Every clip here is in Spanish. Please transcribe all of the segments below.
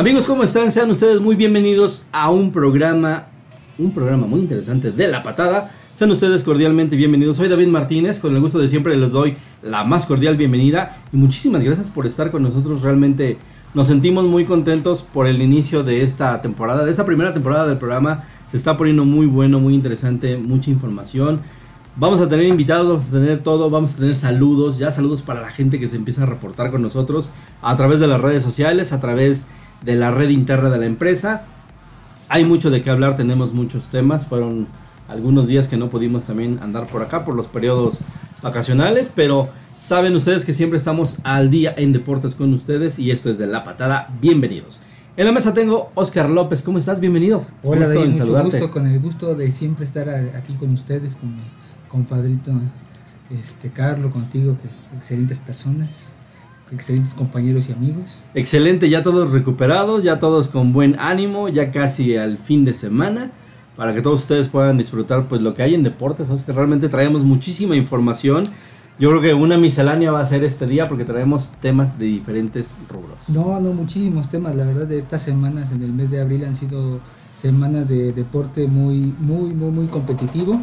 Amigos, ¿cómo están? Sean ustedes muy bienvenidos a un programa, un programa muy interesante de La Patada. Sean ustedes cordialmente bienvenidos. Soy David Martínez, con el gusto de siempre les doy la más cordial bienvenida y muchísimas gracias por estar con nosotros. Realmente nos sentimos muy contentos por el inicio de esta temporada, de esta primera temporada del programa. Se está poniendo muy bueno, muy interesante, mucha información. Vamos a tener invitados, vamos a tener todo, vamos a tener saludos, ya saludos para la gente que se empieza a reportar con nosotros a través de las redes sociales, a través de la red interna de la empresa. Hay mucho de qué hablar, tenemos muchos temas. Fueron algunos días que no pudimos también andar por acá por los periodos vacacionales, pero saben ustedes que siempre estamos al día en deportes con ustedes y esto es de La Patada. Bienvenidos. En la mesa tengo Oscar López, ¿cómo estás? Bienvenido. Hola, David, mucho gusto, con el gusto de siempre estar aquí con ustedes, con mi compadrito este, Carlos, contigo, que excelentes personas excelentes compañeros y amigos. Excelente, ya todos recuperados, ya todos con buen ánimo, ya casi al fin de semana, para que todos ustedes puedan disfrutar pues lo que hay en deportes, ¿sabes? que realmente traemos muchísima información. Yo creo que una miscelánea va a ser este día porque traemos temas de diferentes rubros. No, no, muchísimos temas, la verdad de estas semanas en el mes de abril han sido semanas de deporte muy, muy, muy, muy competitivo.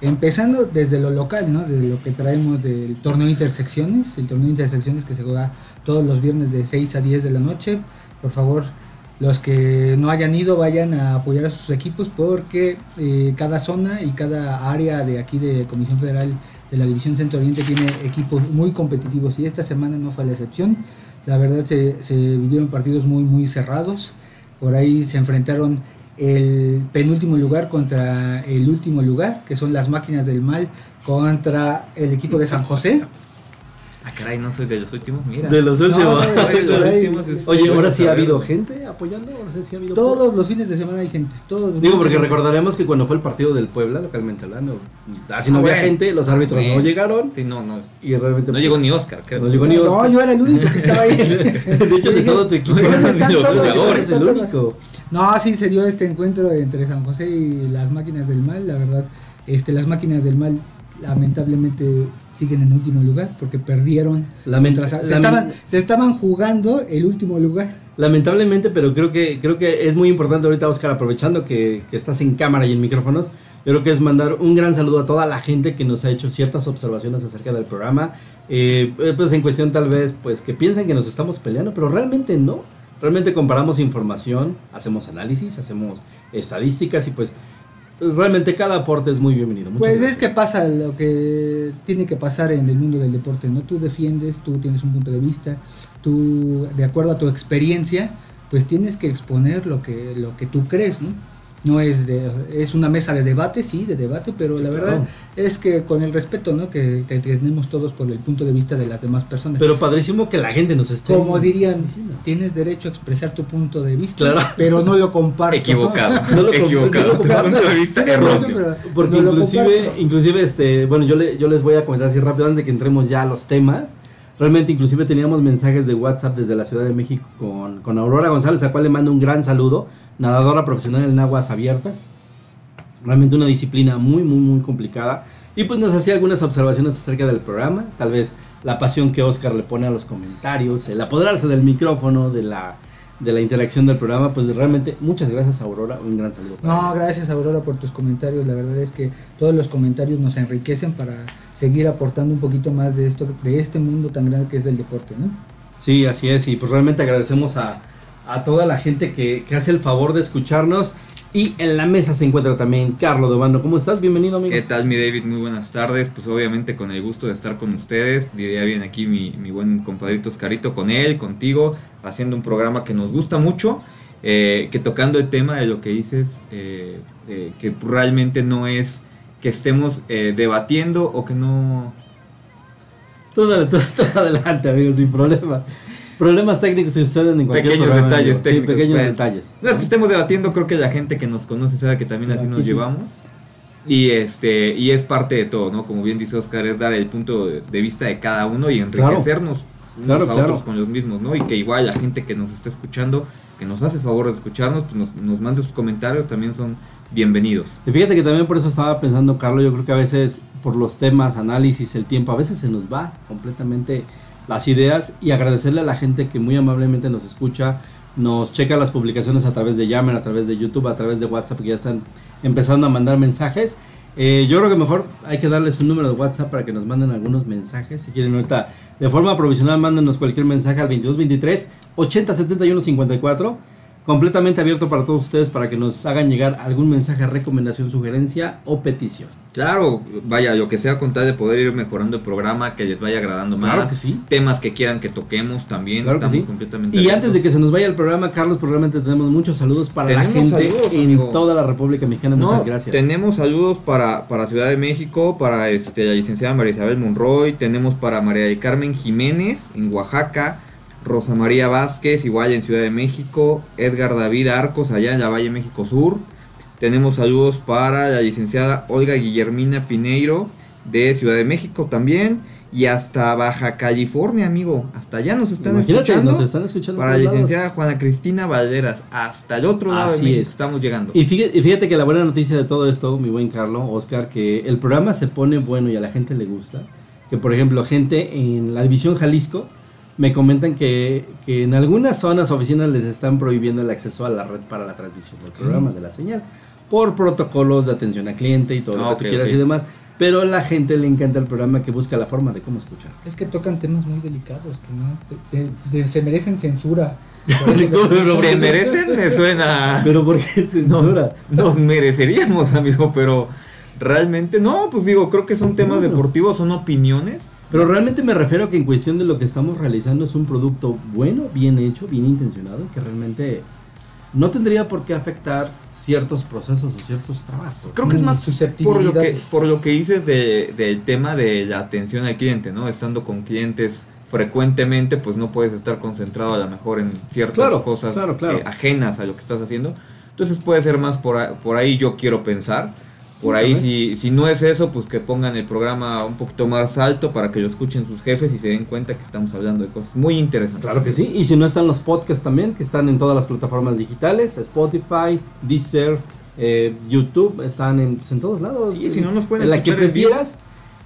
Empezando desde lo local, ¿no? Desde lo que traemos del torneo Intersecciones, el torneo Intersecciones que se juega todos los viernes de 6 a 10 de la noche. Por favor, los que no hayan ido vayan a apoyar a sus equipos porque eh, cada zona y cada área de aquí de Comisión Federal de la División Centro Oriente tiene equipos muy competitivos y esta semana no fue la excepción. La verdad se, se vivieron partidos muy muy cerrados. Por ahí se enfrentaron el penúltimo lugar contra el último lugar, que son las máquinas del mal contra el equipo de San José. Ah, caray, no soy de los últimos, mira. De los últimos. Oye, ahora sí ha habido gente apoyando. Todos los fines de semana hay gente. Todos Digo, porque recordaremos que cuando fue el partido del Puebla, localmente hablando, así no ah, había gente, los árbitros no llegaron. Sí, no, no. Y realmente. No llegó ni Oscar, creo. No llegó ni Oscar. No, yo era el único que estaba ahí. de hecho, de todo tu equipo, eres el único. No, sí, se dio este encuentro entre San José y las máquinas del mal. La verdad, este, las máquinas del mal lamentablemente siguen en último lugar porque perdieron. se, estaban, jugando el último lugar. Lamentablemente, pero creo que, creo que es muy importante ahorita, Oscar, aprovechando que, estás en cámara y en micrófonos, yo creo que es mandar un gran saludo a toda la gente que nos ha hecho ciertas observaciones acerca del programa. Eh, pues en cuestión tal vez, pues que piensen que nos estamos peleando, pero realmente no. Realmente comparamos información, hacemos análisis, hacemos estadísticas y pues realmente cada aporte es muy bienvenido. pues es que pasa lo que tiene que pasar en el mundo del deporte, ¿no? Tú defiendes, tú tienes un punto de vista, tú, de acuerdo a tu experiencia, pues tienes que exponer lo que, lo que tú crees, ¿no? No es de, es una mesa de debate, sí, de debate, pero la verdad es que con el respeto, ¿no? Que, tenemos todos por el punto de vista de las demás personas. Pero padrísimo que la gente nos esté Como dirían, tienes derecho a expresar tu punto de vista, pero no lo comparto. Equivocado. No, lo Equivocado. tu punto de vista erróneo. Porque inclusive, inclusive este, bueno, yo le, yo les voy a comentar así rápido antes de que entremos ya a los temas. Realmente inclusive teníamos mensajes de WhatsApp desde la Ciudad de México con, con Aurora González, a cual le mando un gran saludo, nadadora profesional en aguas abiertas. Realmente una disciplina muy, muy, muy complicada. Y pues nos hacía algunas observaciones acerca del programa, tal vez la pasión que Oscar le pone a los comentarios, el apoderarse del micrófono, de la, de la interacción del programa, pues realmente muchas gracias Aurora, un gran saludo. no, gracias Aurora por tus comentarios, la verdad es que todos los comentarios nos enriquecen para seguir aportando un poquito más de esto, de este mundo tan grande que es del deporte, ¿no? Sí, así es, y pues realmente agradecemos a, toda la gente que, hace el favor de escucharnos. Y en la mesa se encuentra también Carlos Dobando. ¿Cómo estás? Bienvenido, amigo. ¿Qué tal, mi David? Muy buenas tardes. Pues obviamente con el gusto de estar con ustedes. Diría bien aquí mi, buen compadrito Oscarito con él, contigo, haciendo un programa que nos gusta mucho. Eh, que tocando el tema de lo que dices, eh, eh, que realmente no es que estemos eh, debatiendo o que no... Todo, todo, adelante, amigos, sin problema. Problemas técnicos se suceden en cualquier Pequeños detalles técnicos. Sí, pequeños detalles. No es que estemos debatiendo, creo que la gente que nos conoce sabe que también así nos llevamos. Y este y es parte de todo, ¿no? Como bien dice Oscar, es dar el punto de vista de cada uno y enriquecernos. unos Claro, a claro. otros con los mismos, ¿no? Y que igual la gente que nos está escuchando, que nos hace favor de escucharnos, pues nos, nos mande sus comentarios, también son bienvenidos. Y fíjate que también por eso estaba pensando, Carlos, yo creo que a veces por los temas, análisis, el tiempo, a veces se nos va completamente las ideas y agradecerle a la gente que muy amablemente nos escucha, nos checa las publicaciones a través de Yammer, a través de YouTube, a través de WhatsApp, que ya están empezando a mandar mensajes. Eh, yo creo que mejor hay que darles un número de WhatsApp para que nos manden algunos mensajes. Si quieren ahorita de forma provisional, mándenos cualquier mensaje al 2223 80 71 54. Completamente abierto para todos ustedes para que nos hagan llegar algún mensaje, recomendación, sugerencia o petición. Claro, vaya, lo que sea con tal de poder ir mejorando el programa, que les vaya agradando más. Claro que sí. Temas que quieran que toquemos también, Claro que estamos sí. completamente Y abiertos. antes de que se nos vaya el programa, Carlos, probablemente tenemos muchos saludos para la gente saludos, en amigo. toda la República Mexicana. No, Muchas gracias. Tenemos saludos para, para Ciudad de México, para este, la licenciada María Isabel Monroy, tenemos para María del Carmen Jiménez en Oaxaca, Rosa María Vázquez, igual en Ciudad de México, Edgar David Arcos, allá en la Valle México Sur. Tenemos saludos para la licenciada Olga Guillermina Pineiro de Ciudad de México también. Y hasta Baja California, amigo. Hasta allá nos están Imagínate, escuchando. nos están escuchando. para la lados. licenciada Juana Cristina Valderas. Hasta el otro lado Así de México es. estamos llegando. Y fíjate, y fíjate que la buena noticia de todo esto, mi buen Carlos, Oscar, que el programa se pone bueno y a la gente le gusta. Que por ejemplo, gente en la división Jalisco me comentan que, que en algunas zonas oficinas les están prohibiendo el acceso a la red para la transmisión del programa, de la señal, por protocolos de atención al cliente y todo lo Ah, que tú quieras y demás. Pero a la gente le encanta el programa que busca la forma de cómo escuchar. Es que tocan temas muy delicados que no de- de- de- se merecen censura. Se merecen, me suena. Pero ¿por qué censura? Nos mereceríamos, amigo, pero realmente no, pues digo, creo que son temas Bueno. deportivos, son opiniones. Pero realmente me refiero a que en cuestión de lo que estamos realizando es un producto bueno, bien hecho, bien intencionado, que realmente no tendría por qué afectar ciertos procesos o ciertos trabajos. Creo que es Mm, más por lo que, por lo que dices de- del tema de la atención al cliente, ¿no? Estando con clientes frecuentemente, pues no puedes estar concentrado a lo mejor en ciertas Claro, cosas claro, claro. eh, ajenas a lo que estás haciendo. Entonces puede ser más por, por ahí yo quiero pensar. Por ahí si, si no es eso, pues que pongan el programa un poquito más alto para que lo escuchen sus jefes y se den cuenta que estamos hablando de cosas muy interesantes. Claro que sí. Y si no están los podcasts también, que están en todas las plataformas digitales, Spotify, Deezer, eh, YouTube, están en, pues, en todos lados. Sí, si no nos pueden en la que prefieras.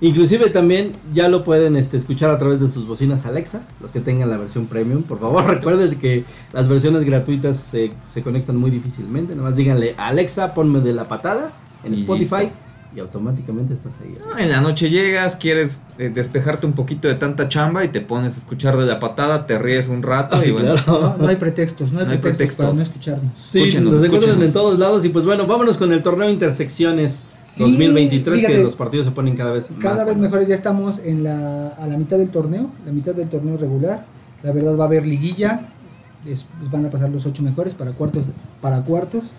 Inclusive también ya lo pueden este, escuchar a través de sus bocinas Alexa, los que tengan la versión premium. Por favor, recuerden que las versiones gratuitas se, se conectan muy difícilmente. Nada más díganle, Alexa, ponme de la patada en Y Spotify listo. y automáticamente estás ahí. No, En la noche llegas, quieres eh, despejarte un poquito de tanta chamba y te pones a escuchar de la patada, te ríes un rato Ah, y sí, bueno, claro. No, no hay pretextos, no hay, No hay pretextos, pretextos. para no escucharnos. Sí, Escúchenos, nos encuentran escúchenos. en todos lados y pues bueno, vámonos con el torneo Intersecciones Sí, 2023 que fíjate, los partidos se ponen cada vez Cada más vez mejores ya estamos en la, a la mitad del torneo, la mitad del torneo regular. La verdad va a haber liguilla, es- van a pasar los ocho mejores para cuartos, para cuartos.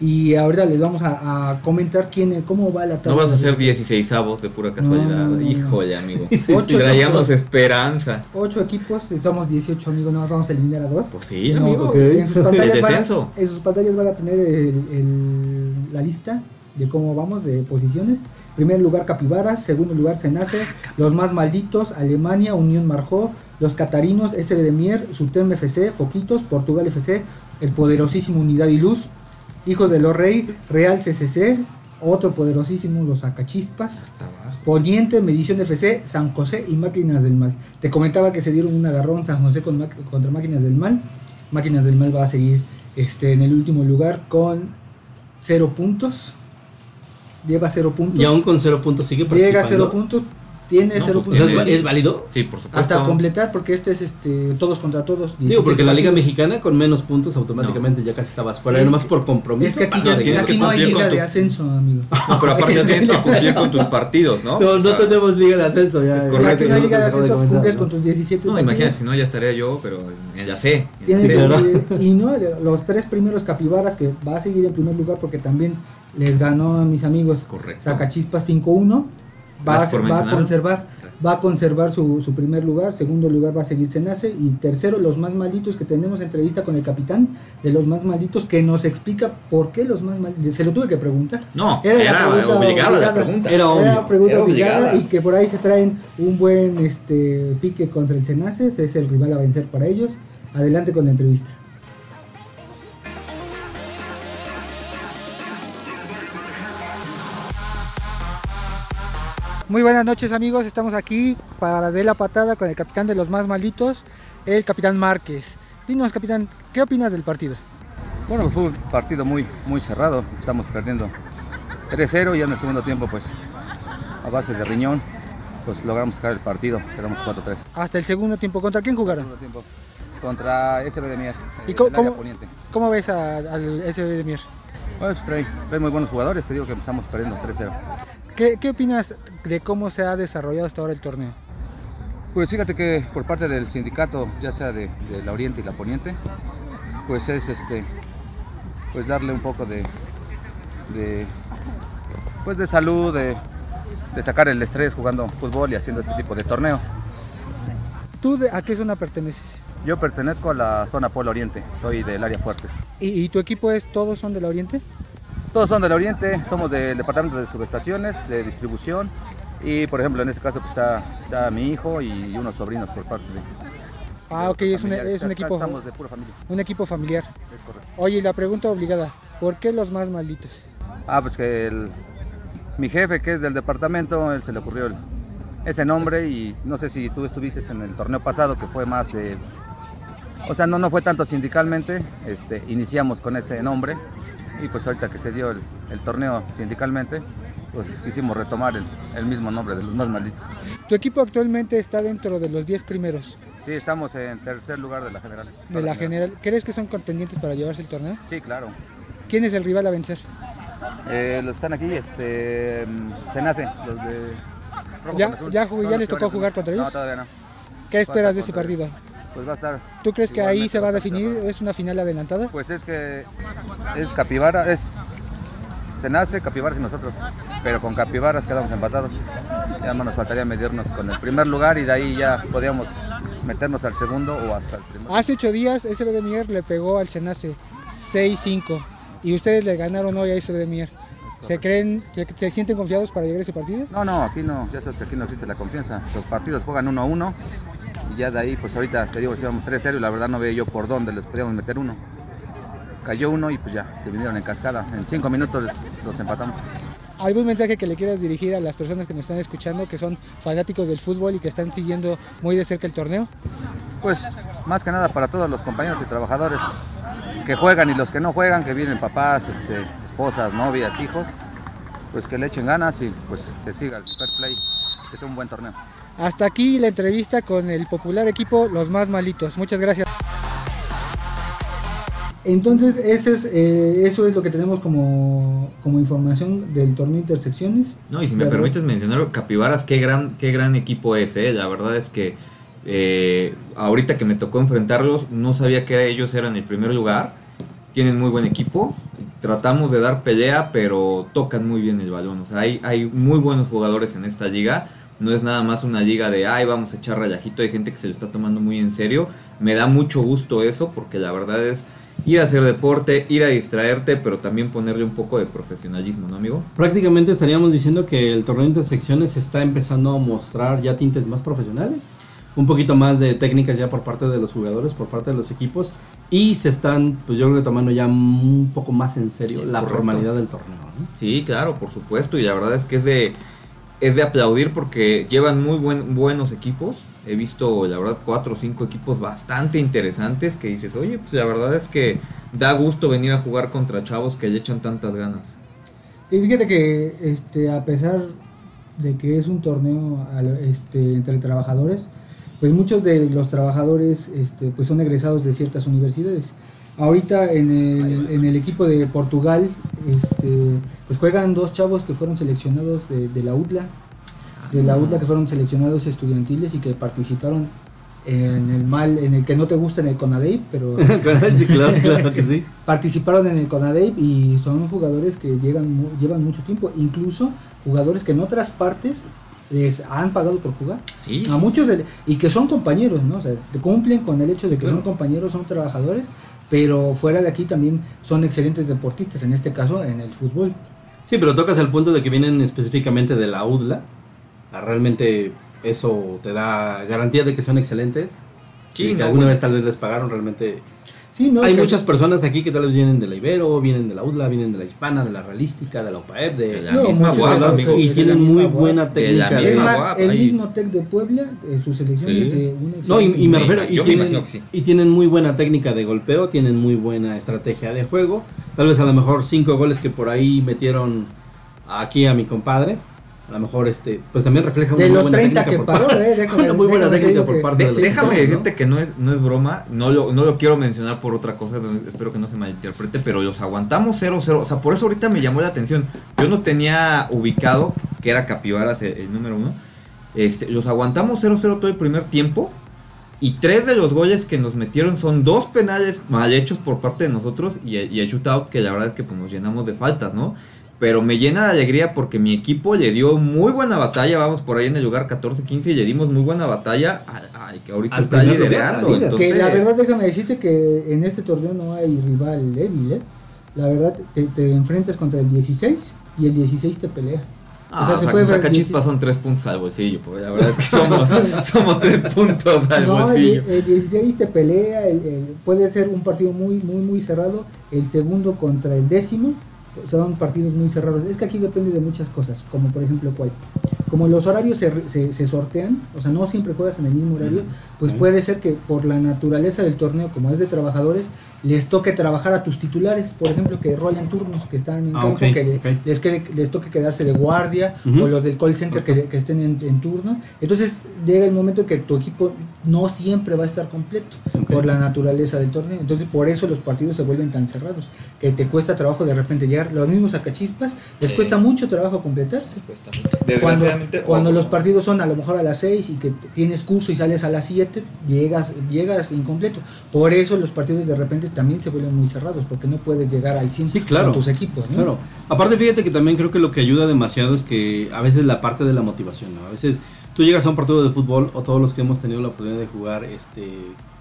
Y ahorita les vamos a, a comentar quién, cómo va la tabla. no vas a hacer 16 avos de pura casualidad. No, no, no. Híjole, amigo. Sí, Traíamos esperanza. Ocho equipos, somos 18 amigos, no vamos a eliminar a dos. Pues sí, No, amigo. En sus, pantallas El van en sus pantallas van a tener el- el- la lista de cómo vamos de posiciones. Primer lugar Capibaras, segundo lugar Senace, los más malditos, Alemania, Unión Marjó, los Catarinos, SB de Mier, Sutem FC, Foquitos, Portugal FC, el poderosísimo Unidad y Luz, Hijos de los Rey, Real CCC, otro poderosísimo, los Acachispas, Hasta abajo. Poniente, Medición FC, San José y Máquinas del Mal. Te comentaba que se dieron un agarrón San José con contra Máquinas del Mal. Máquinas del Mal va a seguir este, en el último lugar con cero puntos. Lleva cero puntos. Y aún con cero puntos sigue Llega a participando. cero puntos. Tiene No, cero pues. ¿es, es válido? Sí, por supuesto. hasta completar, porque este es este todos contra todos. Digo, 17 porque la Liga. Mexicana con menos puntos automáticamente ya casi estabas fuera, Es nomás que- por compromiso. Es que aquí, ya, tienes que aquí no hay cumplir liga tu- de ascenso, amigo. No, pero aparte ya tienes que cumplir con tus partidos, ¿no? No, no tenemos Liga de Ascenso ya. Es correcto, aquí no hay liga de ascenso, cumples ¿no? con tus 17 No, imagínate, si no ya estaría yo, pero eh, ya sé. ya Tiene sé. que- claro. y no, los tres primeros capibaras que va a seguir en primer lugar porque también les ganó a mis amigos Correcto. Sacachispas 5-1. Va, va a conservar, Gracias. va a conservar su, su primer lugar, segundo lugar va a seguir Senace y tercero los más malditos que tenemos entrevista con el capitán de los más malditos que nos explica por qué los más malditos. Se lo tuve que preguntar. No, Era la era, pregunta obligada, la obligada. pregunta. Era obvio. Era pregunta Era obligada obligada. y que por ahí se traen un buen este pique contra el Senaces, es el rival a vencer para ellos. Adelante con la entrevista. Muy buenas noches amigos, estamos aquí para de la patada con el capitán de los más malditos, el capitán Márquez. Dinos capitán, ¿qué opinas del partido? Bueno, fue un partido muy, muy cerrado. Estamos perdiendo 3-0 y en el segundo tiempo, pues a base de riñón, pues logramos sacar el partido. Quedamos 4-3. Hasta el segundo tiempo, ¿contra quién jugaron? Segundo tiempo contra SB de Mier, ¿Y cómo- del área cómo- poniente. ¿Cómo ves al SB de Mier? Bueno, pues trae, trae muy buenos jugadores. Te digo que empezamos perdiendo 3-0. ¿Qué, ¿Qué opinas de cómo se ha desarrollado hasta ahora el torneo? Pues fíjate que por parte del sindicato, ya sea de, de la Oriente y la Poniente, pues es este, pues darle un poco de, de pues de salud, de, de sacar el estrés jugando fútbol y haciendo este tipo de torneos. ¿Tú de- a qué zona perteneces? Yo pertenezco a la zona Polo Oriente, soy del área Fuertes. ¿Y, y tu equipo es todos son del Oriente? Todos son del Oriente, somos del departamento de subestaciones, de distribución y por ejemplo en este caso pues, está, está mi hijo y unos sobrinos por parte de... Ah, ok, es un, familiares. es un equipo, Estamos de pura familia, un equipo familiar. es correcto. Oye, la pregunta obligada, ¿por qué los más malditos? Ah, pues que el- mi jefe, que es del departamento, él se le ocurrió el- ese nombre y no sé si tú estuviste en el torneo pasado, que fue más de... O sea, no, no fue tanto sindicalmente, este, iniciamos con ese nombre y pues ahorita que se dio el, el torneo sindicalmente, pues quisimos retomar el, el mismo nombre de los más malditos. Tu equipo actualmente está dentro de los 10 primeros Sí, estamos en tercer lugar de la general. de la general. ¿Crees que son contendientes para llevarse el torneo? Sí, claro. ¿Quién es el rival a vencer? Eh, los están aquí, este, se nace, los de... Rojo ¿Ya- ya jugué- les tocó jugar contra No, ellos? todavía no. ¿Qué esperas de ese partido? Pues va a estar. ¿Tú crees que ahí se va a definir? ¿Es una final adelantada? Pues es que es Capibara, es. Se nace Capibaras y nosotros. Pero con Capibaras quedamos empatados. Ya no nos faltaría medirnos con el primer lugar y de ahí ya podíamos meternos al segundo o hasta el primer. Hace ocho días SB de Mier le pegó al Senace 6-5 y ustedes le ganaron hoy a SB de Mier. ¿Se creen, se, se sienten confiados para llegar a ese partido? No, no, aquí no, ya sabes que aquí no existe la confianza. Los partidos juegan uno a uno y ya de ahí, pues ahorita te digo que íbamos 3-0 y la verdad no veo yo por dónde les podíamos meter uno. Cayó uno y pues ya, se vinieron en cascada. En cinco minutos los empatamos. ¿Algún mensaje que le quieras dirigir a las personas que nos están escuchando, que son fanáticos del fútbol y que están siguiendo muy de cerca el torneo? Pues más que nada para todos los compañeros y trabajadores que juegan y los que no juegan, que vienen papás, este, esposas, novias, hijos, pues que le echen ganas y pues que siga el fair play, que sea un buen torneo. Hasta aquí la entrevista con el popular equipo Los Más Malitos. Muchas gracias. Entonces, ese es, eh, eso es lo que tenemos como, como información del torneo Intersecciones. No, y si me permites mencionar, Capibaras, qué gran, qué gran equipo es, ¿eh? La verdad es que eh, ahorita que me tocó enfrentarlos, no sabía que ellos eran el primer lugar. Tienen muy buen equipo. Tratamos de dar pelea, pero tocan muy bien el balón. O sea, hay, muy buenos jugadores en esta liga. No es nada más una liga de, ay, vamos a echar rayajito. Hay gente que se lo está tomando muy en serio. Me da mucho gusto eso, porque la verdad es ir a hacer deporte, ir a distraerte, pero también ponerle un poco de profesionalismo, ¿no, amigo? Prácticamente estaríamos diciendo que el torneo intersecciones está empezando a mostrar ya tintes más profesionales, un poquito más de técnicas ya por parte de los jugadores, por parte de los equipos, y se están, pues yo creo que tomando ya un poco más en serio Es la correcto. formalidad del torneo. ¿no? Sí, claro, por supuesto. Y la verdad es que es de, es de aplaudir porque llevan muy buen, buenos equipos. He visto, la verdad, cuatro o cinco equipos bastante interesantes que dices, oye, pues la verdad es que da gusto venir a jugar contra chavos que le echan tantas ganas. Y fíjate que este, a pesar de que es un torneo este, entre trabajadores, pues muchos de los trabajadores este, pues son egresados de ciertas universidades. Ahorita en el, en el equipo de Portugal este, pues juegan dos chavos que fueron seleccionados de, de la UTLA, de la UTLA que fueron seleccionados estudiantiles y que participaron en el mal, en el que no te gusta en el Conadey, pero sí, claro, claro que sí. participaron en el Conadey y son jugadores que llegan, llevan mucho tiempo, incluso jugadores que en otras partes les han pagado por jugar. Sí, A muchos de- y que son compañeros, ¿no? O sea, cumplen con el hecho de que Claro. son compañeros, son trabajadores, pero fuera de aquí también son excelentes deportistas, en este caso en el fútbol. Sí, pero tocas el punto de que vienen específicamente de la UDLA. Realmente eso te da garantía de que son excelentes. Sí, y que no, alguna bueno. vez tal vez les pagaron realmente. Sí, ¿no? Hay muchas personas aquí que tal vez vienen de la Ibero, vienen de la UDLA, vienen de la Hispana, de la Realística, de la OPAEP, de, De la No, misma los amigo. que- y de tienen la muy buena. De técnica. la de- misma guapa, el ahí. mismo Tec de Puebla, eh, su selección Sí. es de una No, y, y me Sí, refiero, y yo me tienen, sí. y tienen muy buena técnica de golpeo, tienen muy buena estrategia de juego. Tal vez a lo mejor cinco goles que por ahí metieron aquí a mi compadre. A lo mejor este, pues también refleja una De muy los buena 30 técnica que por paró, parte- eh, déjame- una muy buena técnica por que- parte De- de los déjame decirte que no es, no es broma, no lo, no lo quiero mencionar por otra cosa, espero que no se malinterprete, pero los aguantamos 0-0, o sea, por eso ahorita me llamó la atención. Yo no tenía ubicado que era Capibaras el, el número uno. Este, los aguantamos 0-0 todo el primer tiempo y tres de los goles que nos metieron son dos penales mal hechos por parte de nosotros y, el- y el shootout que la verdad es que pues, nos llenamos de faltas, ¿no? Pero me llena de alegría porque mi equipo le dio muy buena batalla. Vamos por ahí en el lugar 14-15 y le dimos muy buena batalla al, al que ahorita Al está liderando. entonces, Que la verdad, déjame decirte que en este torneo no hay rival débil, ¿eh? La verdad, te, te enfrentas contra el 16 y el 16 te pelea. Ah, o sea, o te sea, puede saca chispas 16. son tres puntos al bolsillo, porque la verdad es que somos, somos tres puntos al No, el, bolsillo. el 16 te pelea, el- el- puede ser un partido muy, muy, muy cerrado. El segundo contra el décimo son partidos muy cerrados. Es que aquí depende de muchas cosas, como por ejemplo cuál. Como los horarios se, se, se sortean, o sea, no siempre juegas en el mismo horario, pues puede ser que por la naturaleza del torneo, como es de trabajadores, les toque trabajar a tus titulares, por ejemplo, que rolan turnos, que están en Ah, campo, ok, que les, quede- les toque quedarse de guardia, o los del call center que, que estén en, en turno. Entonces llega el momento que tu equipo no siempre va a estar completo por la naturaleza del torneo. Entonces por eso los partidos se vuelven tan cerrados, que te cuesta trabajo de repente llegar. Los mismos sacachispas les Sí. cuesta mucho trabajo completarse. Cuesta mucho. Cuando, los partidos son a lo mejor a las 6 y que tienes curso y sales a las 7, llegas, llegas incompleto. Por eso los partidos de repente también se vuelven muy cerrados, porque no puedes llegar al 100 Sí, claro. con tus equipos. ¿no? Claro. Aparte, fíjate que también creo que lo que ayuda demasiado es que a veces la parte de la motivación, ¿no? A veces tú llegas a un partido de fútbol o todos los que hemos tenido la oportunidad de jugar este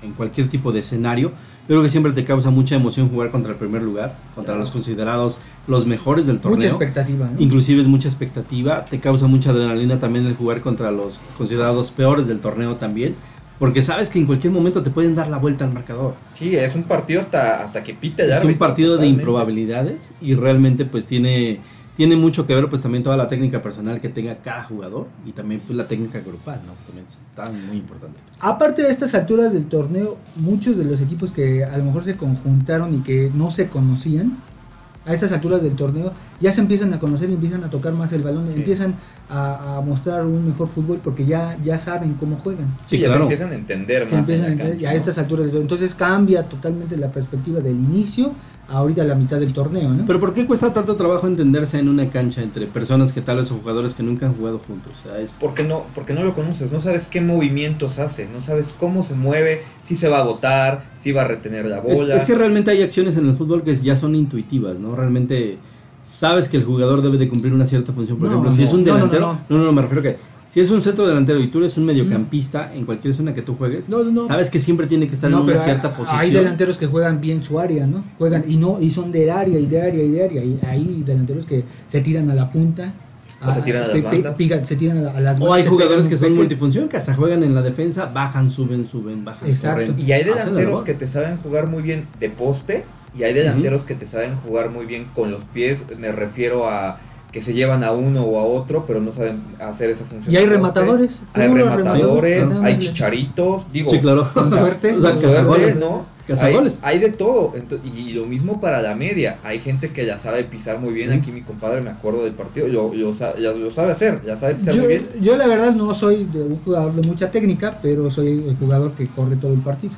en cualquier tipo de escenario, yo creo que siempre te causa mucha emoción jugar contra el primer lugar, contra los considerados los mejores del torneo. Mucha expectativa. ¿no? Inclusive es mucha expectativa, te causa mucha adrenalina también el jugar contra los considerados peores del torneo también, porque sabes que en cualquier momento te pueden dar la vuelta al marcador. Sí, es un partido hasta, hasta que pite el Es un partido de improbabilidades y realmente pues tiene tiene mucho que ver pues también toda la técnica personal que tenga cada jugador y también pues la técnica grupal, ¿no? También está muy importante. Aparte de estas alturas del torneo, muchos de los equipos que a lo mejor se conjuntaron y que no se conocían, a estas alturas del torneo ya se empiezan a conocer y empiezan a tocar más el balón, Sí. empiezan a, a mostrar un mejor fútbol porque ya, ya saben cómo juegan. Sí, Sí, ya claro. se empiezan a entender Se más. en empiezan la a entender cancha, ya a estas alturas. Entonces cambia totalmente la perspectiva del inicio a ahorita la mitad del torneo, ¿no? Pero ¿por qué cuesta tanto trabajo entenderse en una cancha entre personas que tal vez son jugadores que nunca han jugado juntos? O sea, es Porque no, porque no lo conoces, no sabes qué movimientos hace, no sabes cómo se mueve, si se va a botar, si va a retener la Es, bola. es que realmente hay acciones en el fútbol que ya son intuitivas, ¿no? Realmente sabes que el jugador debe de cumplir una cierta función. Por No, ejemplo, si es un no, no, delantero, no, no, no, no, me refiero a que si es un centro delantero y tú eres un mediocampista en cualquier zona que tú juegues, No, no, no. sabes que siempre tiene que estar No, en una cierta hay- posición. Hay delanteros que juegan bien su área, ¿no? Juegan y no y son de área y de área y de área. Y hay delanteros que se tiran a la punta. O se tiran a las pe- pe- bandas. pica- se tiran a, la- a las o hay jugadores que son peque- multifunción, que hasta juegan en la defensa, bajan, suben, suben, bajan, Exacto. corren. Y hay delanteros que te saben jugar muy bien de poste y hay delanteros que te saben jugar muy bien con los pies. Me refiero a que se llevan a uno o a otro, pero no saben hacer esa función. Y hay rematadores. Hay rematadores, rematadores, hay chicharitos, digo. Sí, claro. Con suerte. O sea, con suerte, ¿no? Hay, hay de todo. Y lo mismo para la media. Hay gente que ya sabe pisar muy bien. Aquí mi compadre, me acuerdo del partido, lo, lo lo sabe hacer. Ya sabe pisar Yo, muy bien. yo la verdad no soy de un jugador de mucha técnica, pero soy el jugador que corre todo el partido.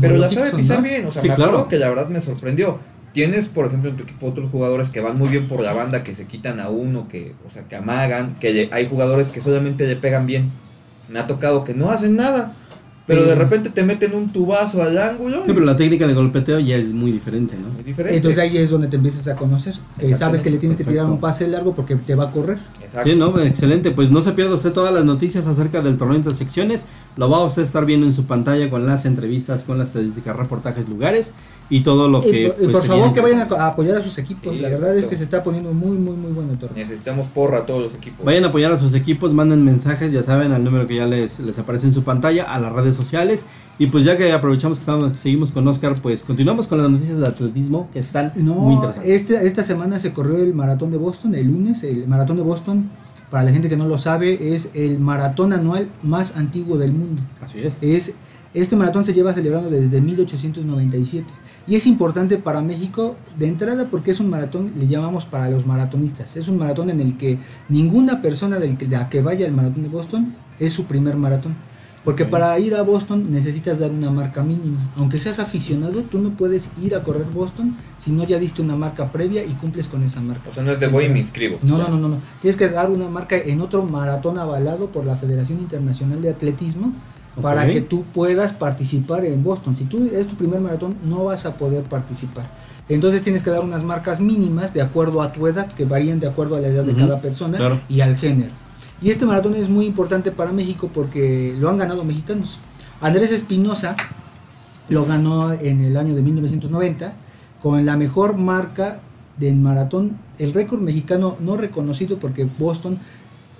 Pero la sabe pisar ¿no? bien. O sea, Sí, me claro. acuerdo que la verdad me sorprendió. Tienes, por ejemplo, en tu equipo otros jugadores que van muy bien por la banda, que se quitan a uno, que, o sea, que amagan, que le- hay jugadores que solamente le pegan bien. Me ha tocado que no hacen nada, Pero de repente te meten un tubazo al ángulo. Sí, pero la técnica de golpeteo ya es muy diferente, ¿no? Es diferente. Entonces ahí es donde te empiezas a conocer. Que sabes que le tienes que tirar un pase largo porque te va a correr. Exacto. Sí, no, excelente. Pues no se pierda usted todas las noticias acerca del torneo de secciones. Lo va a usted estar viendo en su pantalla con las entrevistas, con las estadísticas, reportajes, lugares y todo lo que. y pues, por favor que vayan a, apoyar a sus equipos. Sí, la verdad es que se está poniendo muy, muy, muy bueno el torneo. Necesitamos porra a todos los equipos. Vayan a apoyar a sus equipos, manden mensajes, ya saben, al número que ya les, les aparece en su pantalla, a las redes sociales. Y pues ya que aprovechamos que estamos, que seguimos con Oscar, pues continuamos con las noticias de atletismo que están muy No, interesantes. este, esta semana se corrió el maratón de Boston, el lunes. El maratón de Boston, para la gente que no lo sabe, es el maratón anual más antiguo del mundo. Así es. Es, este maratón se lleva celebrando desde 1897 y es importante para México de entrada porque es un maratón, le llamamos para los maratonistas. Es un maratón en el que ninguna persona del que, de la que vaya al maratón de Boston es su primer maratón. Porque para ir a Boston necesitas dar una marca mínima. Aunque seas aficionado, tú no puedes ir a correr Boston si no ya diste una marca previa y cumples con esa marca. O sea, no es de voy y me inscribo. No, no, no, no, no. Tienes que dar una marca en otro maratón avalado por la Federación Internacional de Atletismo para que tú puedas participar en Boston. Si tú es tu primer maratón, no vas a poder participar. Entonces tienes que dar unas marcas mínimas de acuerdo a tu edad, que varían de acuerdo a la edad de cada persona claro. y al género. Y este maratón es muy importante para México porque lo han ganado mexicanos. Andrés Espinosa lo ganó en el año de 1990 con la mejor marca del maratón, el récord mexicano no reconocido porque Boston,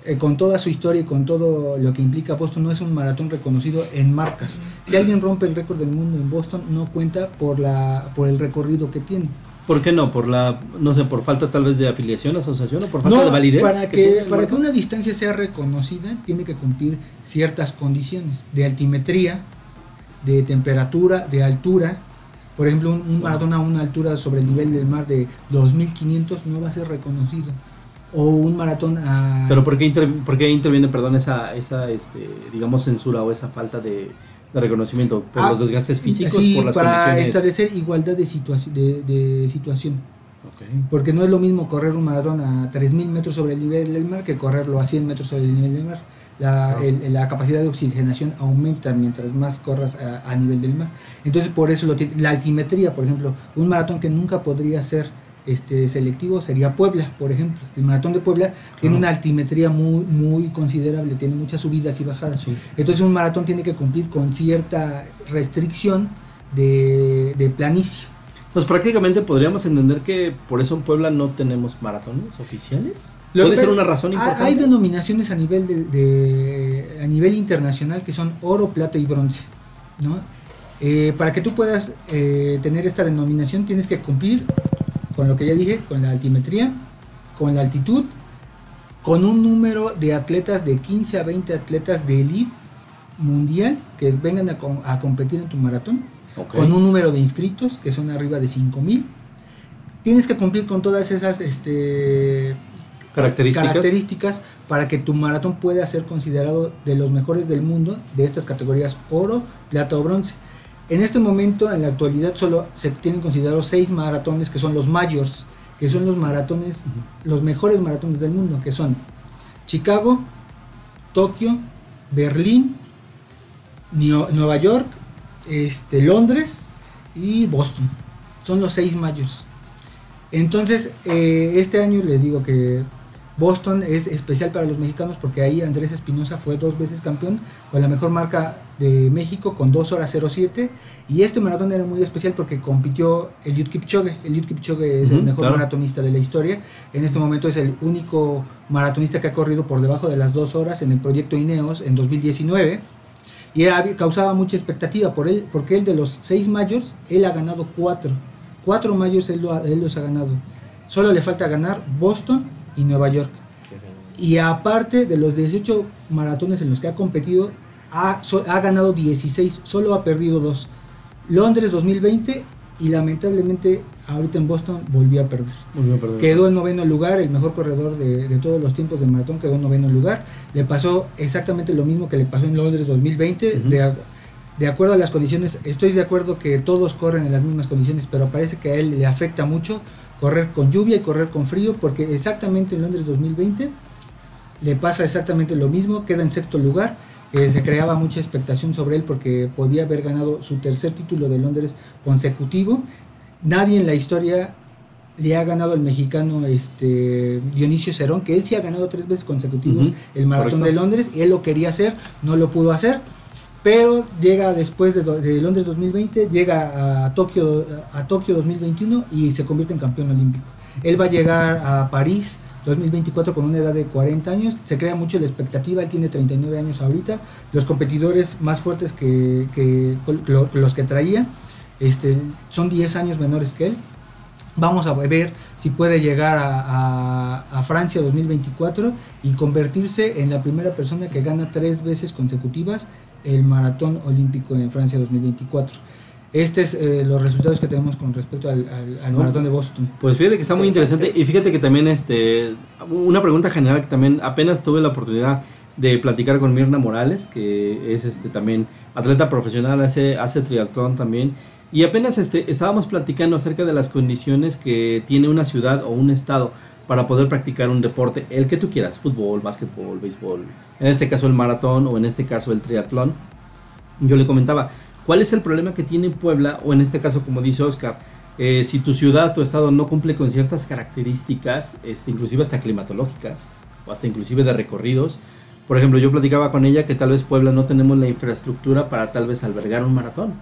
eh, con toda su historia y con todo lo que implica Boston, no es un maratón reconocido en marcas. Si alguien rompe el récord del mundo en Boston, no cuenta por, la, por el recorrido que tiene. ¿Por qué no? Por la, no sé, por falta tal vez de afiliación, asociación o por falta No, de validez. Para que para una distancia sea reconocida, tiene que cumplir ciertas condiciones de altimetría, de temperatura, de altura. Por ejemplo, un, un maratón a una altura sobre el nivel del mar de 2500 no va a ser reconocido. O un maratón a. Pero ¿por qué, inter- por qué interviene, perdón, esa, esa este, digamos, censura o esa falta de, de reconocimiento? ¿Por Ah, los desgastes físicos? sí, ¿Por las para condiciones? establecer igualdad de, situa- de, de situación. Ok. Porque no es lo mismo correr un maratón a 3.000 metros sobre el nivel del mar que correrlo a 100 metros sobre el nivel del mar. La, Claro. el- la capacidad de oxigenación aumenta mientras más corras a, a nivel del mar. Entonces, por eso lo tiene. La altimetría, por ejemplo, un maratón que nunca podría ser este, selectivo sería Puebla, por ejemplo. El maratón de Puebla tiene una altimetría muy, muy considerable, tiene muchas subidas y bajadas. Sí. Entonces, un maratón tiene que cumplir con cierta restricción de, de planicie. Pues prácticamente podríamos entender que por eso en Puebla no tenemos maratones oficiales. Lo ¿Puede ser una razón importante? Hay denominaciones a nivel de, de- a nivel internacional que son oro, plata y bronce, ¿no? Eh, para que tú puedas eh, tener esta denominación tienes que cumplir con lo que ya dije, con la altimetría, con la altitud, con un número de atletas de 15 a 20 atletas de elite mundial que vengan a, com- a competir en tu maratón, con un número de inscritos que son arriba de 5000. Tienes que cumplir con todas esas este, características. características para que tu maratón pueda ser considerado de los mejores del mundo de estas categorías oro, plata o bronce. En este momento, en la actualidad, solo se tienen considerados seis maratones que son los mayors, que son los maratones, los mejores maratones del mundo, que son Chicago, Tokio, Berlín, Nueva York, este, Londres y Boston. Son los seis mayors. Entonces, eh, este año les digo que Boston es especial para los mexicanos porque ahí Andrés Espinosa fue dos veces campeón con la mejor marca de México con 2 horas 07 y este maratón era muy especial porque compitió Eliud Kipchoge. Eliud Kipchoge es el Ujú, mejor claro. maratonista de la historia. En este momento es el único maratonista que ha corrido por debajo de las dos horas en el proyecto Ineos en 2019 y causaba mucha expectativa por él porque él de los seis mayors él ha ganado cuatro cuatro mayors él, lo ha- él los ha ganado solo le falta ganar Boston y Nueva York y aparte de los 18 maratones en los que ha competido ha, so- ha ganado 16 solo ha perdido dos Londres 2020 y lamentablemente ahorita en Boston volvió a perder. Quedó en noveno lugar, el mejor corredor de, de todos los tiempos de maratón quedó en noveno lugar. Le pasó exactamente lo mismo que le pasó en Londres 2020. Ujú. de, de acuerdo a las condiciones, estoy de acuerdo que todos corren en las mismas condiciones, pero parece que a él le afecta mucho correr con lluvia y correr con frío, porque exactamente en Londres 2020 le pasa exactamente lo mismo, queda en sexto lugar Eh, se creaba mucha expectación sobre él porque podía haber ganado su tercer título de Londres consecutivo. Nadie en la historia le ha ganado al mexicano este Dionisio Cerón, que él sí ha ganado tres veces consecutivos el maratón correcto. de Londres, él lo quería hacer, no lo pudo hacer, pero llega después de, de Londres 2020, llega a Tokio, a Tokio 2021 y se convierte en campeón olímpico. Él va a llegar a París 2024 con una edad de 40 años, se crea mucho la expectativa, él tiene 39 años ahorita, los competidores más fuertes que, que lo- los que traía este, son 10 años menores que él. Vamos a ver si puede llegar a, a- a Francia 2024 y convertirse en la primera persona que gana tres veces consecutivas el maratón olímpico en Francia 2024. Estos es eh, los resultados que tenemos con respecto al, al- al No. maratón de Boston. Pues fíjate que está muy interesante y fíjate que también este una pregunta general que también apenas tuve la oportunidad de platicar con Mirna Morales, que es este también atleta profesional, hace, hace triatlón también. Y apenas este, estábamos platicando acerca de las condiciones que tiene una ciudad o un estado para poder practicar un deporte, el que tú quieras, fútbol, básquetbol, béisbol, en este caso el maratón o en este caso el triatlón. Yo le comentaba, ¿cuál es el problema que tiene Puebla o en este caso como dice Oscar? Eh, si tu ciudad, tu estado no cumple con ciertas características, este, inclusive hasta climatológicas o hasta inclusive de recorridos. Por ejemplo, yo platicaba con ella que tal vez Puebla no tenemos la infraestructura para tal vez albergar un maratón.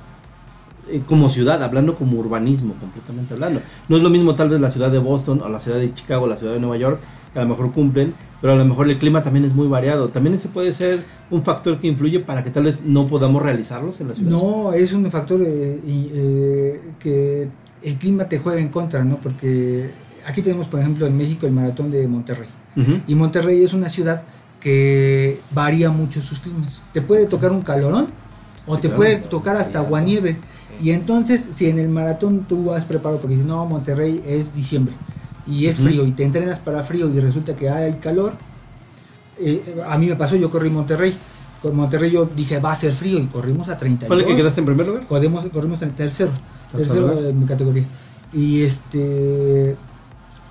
Eh, como ciudad, hablando como urbanismo, completamente hablando. No es lo mismo tal vez la ciudad de Boston o la ciudad de Chicago o la ciudad de Nueva York, que a lo mejor cumplen, pero a lo mejor el clima también es muy variado. También ese puede ser un factor que influye para que tal vez no podamos realizarlos en la ciudad. No, es un factor eh, y, eh, que el clima te juega en contra, ¿no? Porque aquí tenemos, por ejemplo, en México el maratón de Monterrey. Y Monterrey es una ciudad que varía mucho sus climas. Te puede tocar un calorón o Sí, te claro. puede tocar hasta aguanieve. Y entonces, si en el maratón tú vas preparado porque dices, no, Monterrey es diciembre y es frío y te entrenas para frío y resulta que hay calor, eh, a mí me pasó, yo corrí Monterrey. Con Monterrey yo dije, va a ser frío y corrimos a 32. ¿Cuál es que quedaste en primer lugar? Corrimos, corrimos en tercero, Tercer tercero lugar. en mi categoría. Y este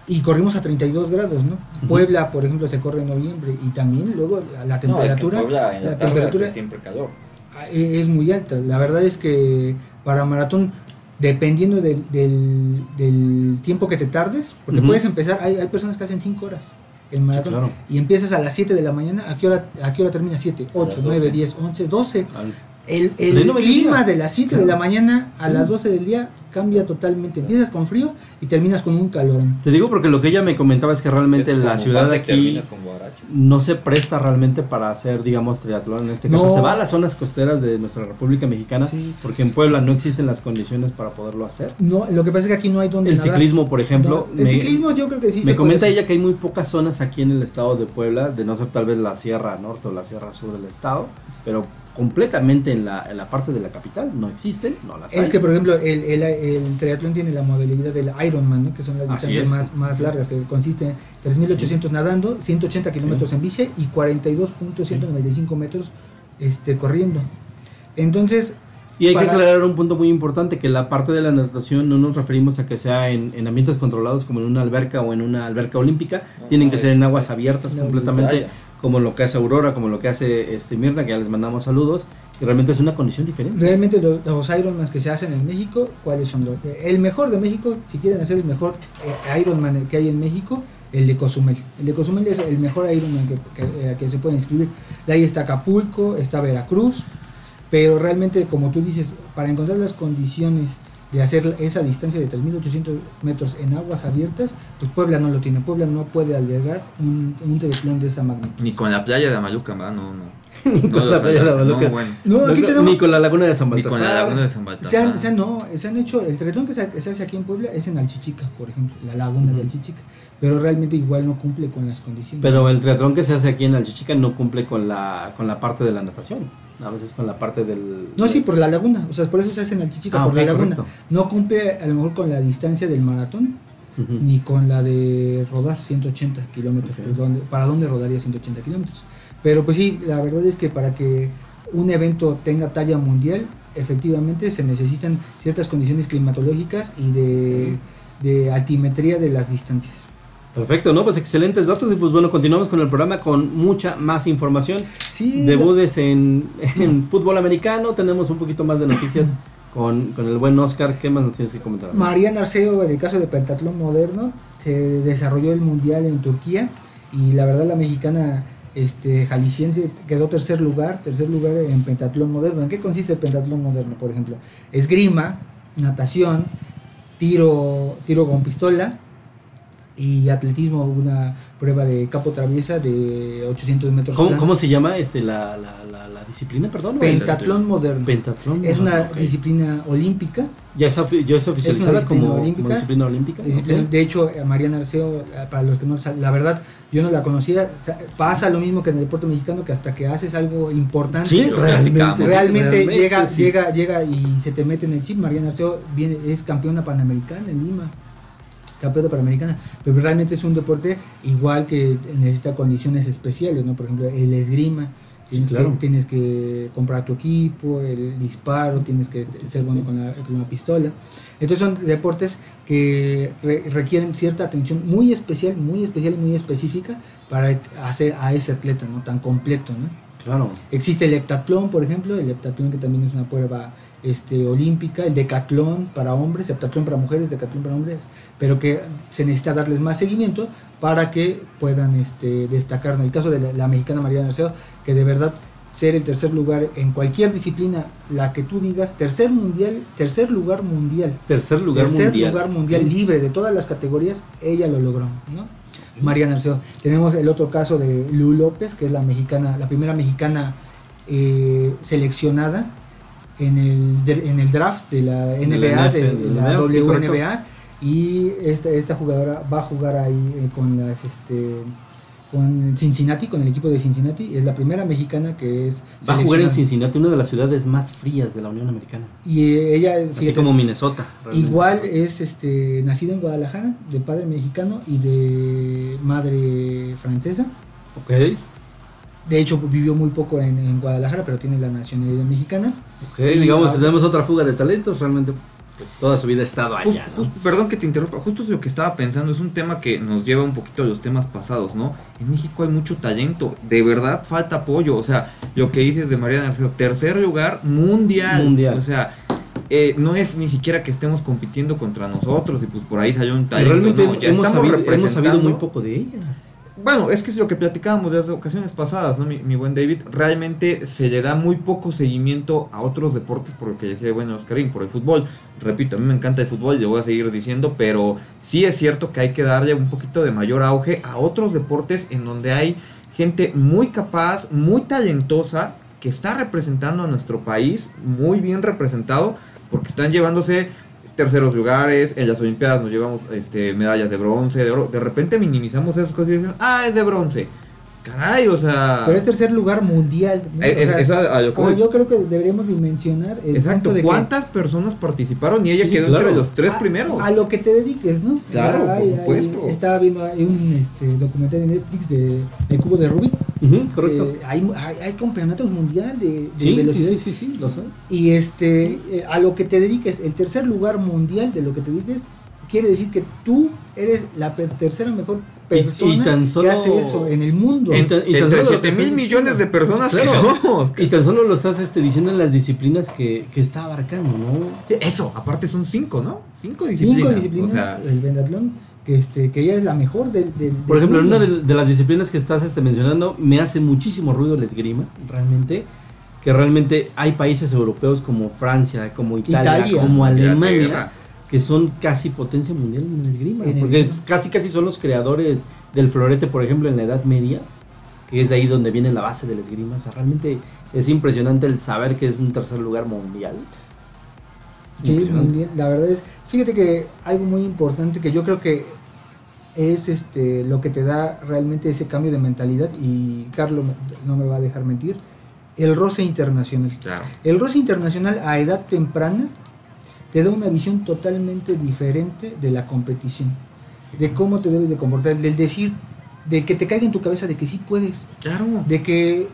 y corrimos a 32 grados, ¿no? Puebla, por ejemplo, se corre en noviembre y también luego la No, es que temperatura, Puebla en la, la tarde temperatura hace siempre calor. es muy alta. La verdad es que para maratón, dependiendo del, del- del tiempo que te tardes, porque Ujú. puedes empezar, hay, hay personas que hacen 5 horas el maratón claro. y empiezas a las 7 de la mañana, ¿a qué hora, a qué hora termina? 7, 8, las 9, 12. 10, 11, 12. El, el clima de las 7 de la mañana a Sí. las 12 del día cambia totalmente. Empiezas con frío y terminas con un calorón. Te digo porque lo que ella me comentaba es que realmente Es la ciudad de aquí no se presta realmente para hacer, digamos, triatlón. En este caso, No. se va a las zonas costeras de nuestra República Mexicana Sí. porque en Puebla no existen las condiciones para poderlo hacer. No, lo que pasa es que aquí no hay donde El nadar. ciclismo, por ejemplo, No, el me- ciclismo yo creo que sí me se comenta puede ella que hay muy pocas zonas aquí en el estado de Puebla, de no ser tal vez la Sierra Norte o la Sierra Sur del estado, pero completamente en la, en la parte de la capital no existen, no las hay. Es que, por ejemplo, el, el, el triatlón tiene la modalidad del Ironman, ¿no? que son las distancias más, más largas, que consiste en 3.800 nadando, 180 kilómetros en bici y 42.195 metros este, corriendo. Entonces, Y hay que aclarar un punto muy importante, que la parte de la natación no nos referimos a que sea en, en ambientes controlados como en una alberca o en una alberca olímpica, No, tienen que es- ser en aguas abiertas completamente. Como lo que hace Aurora, como lo que hace este Mirna, que ya les mandamos saludos, y realmente es una condición diferente. realmente los, los Ironmans que se hacen en México, ¿cuáles son los? El mejor de México, si quieren hacer el mejor eh, Ironman que hay en México, el de Cozumel. El de Cozumel es el mejor Ironman que, que, eh, que se puede inscribir. De ahí está Acapulco, está Veracruz, pero realmente, como tú dices, para encontrar las condiciones de hacer esa distancia de 3.800 metros en aguas abiertas, pues Puebla no lo tiene. Puebla no puede albergar un, un triatlón de esa magnitud. Ni con la playa de Amaluca, ¿verdad? No, no. Ni con No, la playa de Amaluca. No, bueno. No, aquí No, tenemos Ni con la laguna de San Ni con la Baltasar. laguna de San Baltasar. Se han, se han- no, se han hecho, el triatlón que se, hace aquí en Puebla es en Alchichica, por ejemplo, la laguna Ujú. de Alchichica, pero realmente igual no cumple con las condiciones. Pero el triatlón que se hace aquí en Alchichica no cumple con la, con la parte de la natación, a veces con la parte del... no, sí, por la laguna, o sea, por eso se hace en Alchichica, Ah, por la laguna. correcto. No cumple a lo mejor con la distancia del maratón, ni con la de rodar 180 kilómetros, pues, ¿dónde- ¿para dónde rodaría 180 kilómetros? Pero pues sí, la verdad es que para que un evento tenga talla mundial, efectivamente se necesitan ciertas condiciones climatológicas y de, de altimetría de las distancias. Perfecto, ¿no? Pues excelentes datos y pues bueno, continuamos con el programa con mucha más información. Sí, Debudes en, en fútbol americano, tenemos un poquito más de noticias con, con el buen Oscar. ¿Qué más nos tienes que comentar? Mariana Arceo, en el caso de pentatlón moderno, se desarrolló el mundial en Turquía y la verdad la mexicana este, jalisciense quedó tercer lugar, tercer lugar en pentatlón moderno. ¿En qué consiste el pentatlón moderno, por ejemplo? Esgrima, natación, tiro, tiro con pistola y atletismo, una prueba de capo traviesa de 800 metros. ¿Cómo, cómo se llama este la, la, la, la disciplina, perdón? Pentatlón moderno. Pentatlón. es una ok. disciplina olímpica. Ya ofi- ya está oficializada disciplina como, como olímpica. disciplina olímpica. Disciplina- ok. De hecho, Mariana Arceo, eh, para los que no la verdad, yo no la conocía. sa- Pasa lo mismo que en el deporte mexicano, que hasta que haces algo importante, Sí, realmente, realmente llega, sí. llega, llega y se te mete en el chip. Mariana Arceo viene, es campeona panamericana en Lima. Campeona panamericana, pero realmente es un deporte igual que necesita condiciones especiales, ¿no? Por ejemplo, el esgrima, tienes, Sí, claro. que, tienes que comprar tu equipo, el disparo, tienes que ser bueno con la, con la pistola. Entonces son deportes que re- requieren cierta atención muy especial, muy especial y muy específica para hacer a ese atleta, ¿no? Tan completo, ¿no? Claro. Existe el heptatlón, por ejemplo, el heptatlón que también es una prueba este, olímpica, el decatlón para hombres, heptatlón para mujeres, decatlón para hombres, pero que se necesita darles más seguimiento para que puedan este, destacar. En el caso de la, la mexicana Mariana Arceo, que de verdad ser el tercer lugar en cualquier disciplina, la que tú digas, tercer mundial, tercer lugar mundial, Tercer lugar tercer mundial. lugar mundial libre de todas las categorías, ella lo logró, ¿no? Mariana Arceo. Tenemos el otro caso de Lu López, que es la mexicana, la primera mexicana eh, seleccionada en el, en el draft de la De NBA, la de NFL, la ok, WNBA, y esta, esta jugadora va a jugar ahí eh, con las este con Cincinnati, con el equipo de Cincinnati, es la primera mexicana que es Va a jugar en. Cincinnati, una de las ciudades más frías de la Unión Americana. y eh, ella Así como Minnesota. realmente. Igual es este nacida en Guadalajara, de padre mexicano y de madre francesa. Ok. De hecho, vivió muy poco en, en Guadalajara, pero tiene la nacionalidad mexicana. Ok, Y digamos, tenemos otra fuga de talentos. Realmente, pues toda su vida ha estado allá. perdón que te interrumpa, justo lo que estaba pensando es un tema que nos lleva un poquito a los temas pasados, ¿no? En México hay mucho talento, de verdad falta apoyo, o sea, lo que dices de Mariana Arceo, tercer lugar mundial, Mundial. o sea, eh, no es ni siquiera que estemos compitiendo contra nosotros y pues por ahí salió un talento, realmente no, ya hemos, sabido, hemos sabido muy poco de ella. Bueno, es que es lo que platicábamos desde ocasiones pasadas, ¿no? Mi, buen David, realmente se le da muy poco seguimiento a otros deportes, por lo que decía, bueno, Oscarín, por el fútbol. Repito, a mí me encanta el fútbol, lo voy a seguir diciendo, pero sí es cierto que hay que darle un poquito de mayor auge a otros deportes en donde hay gente muy capaz, muy talentosa, que está representando a nuestro país, muy bien representado, porque están llevándose terceros lugares, en las Olimpiadas nos llevamos este, medallas de bronce, de oro, de repente minimizamos esas cosas y decimos, ah, es de bronce. Caray, o sea... Pero es tercer lugar mundial. ¿no? Eh, O sea, como yo creo que deberíamos dimensionar el Exacto, punto de que ¿cuántas personas participaron y ella Sí, sí, quedó claro. entre los tres a, primeros? a lo que te dediques, ¿no? Claro, por Hay- hay- supuesto. estaba viendo hay un este, documental de Netflix de El Cubo de Rubik. Correcto. hay, hay, hay campeonatos mundial de, de sí, sí, velocidad. sí, sí, sí, lo sé. Y este, eh, a lo que te dediques, el tercer lugar mundial de lo que te dediques, quiere decir que tú eres la per- tercera mejor Y- y persona tan solo- que hace eso en el mundo. En- tan- y tan entre solo lo 7 que mil millones de personas Claro. que somos. Y tan solo lo estás este, diciendo en las disciplinas que, que está abarcando, ¿no? Sí, Eso, aparte son cinco, ¿no? Cinco disciplinas. Cinco disciplinas, O sea, el pendatlón, que, este, que ella es la mejor del, del- Por ejemplo, en una de, de las disciplinas que estás este, mencionando, me hace muchísimo ruido el esgrima, realmente. Que realmente hay países europeos como Francia, como Italia, Italia. como Alemania. Que son casi potencia mundial en el esgrima. En porque esgrima. casi casi son los creadores del florete, por ejemplo, en la Edad Media, que es de ahí donde viene la base del esgrima. O sea, realmente es impresionante el saber que es un tercer lugar mundial. Sí, mundial. La verdad es, fíjate que algo muy importante que yo creo que es este lo que te da realmente ese cambio de mentalidad y Carlos no me va a dejar mentir, el roce internacional. claro. El roce internacional a edad temprana te da una visión totalmente diferente de la competición, de cómo te debes de comportar, del decir, de que te caiga en tu cabeza de que sí puedes, Claro. de que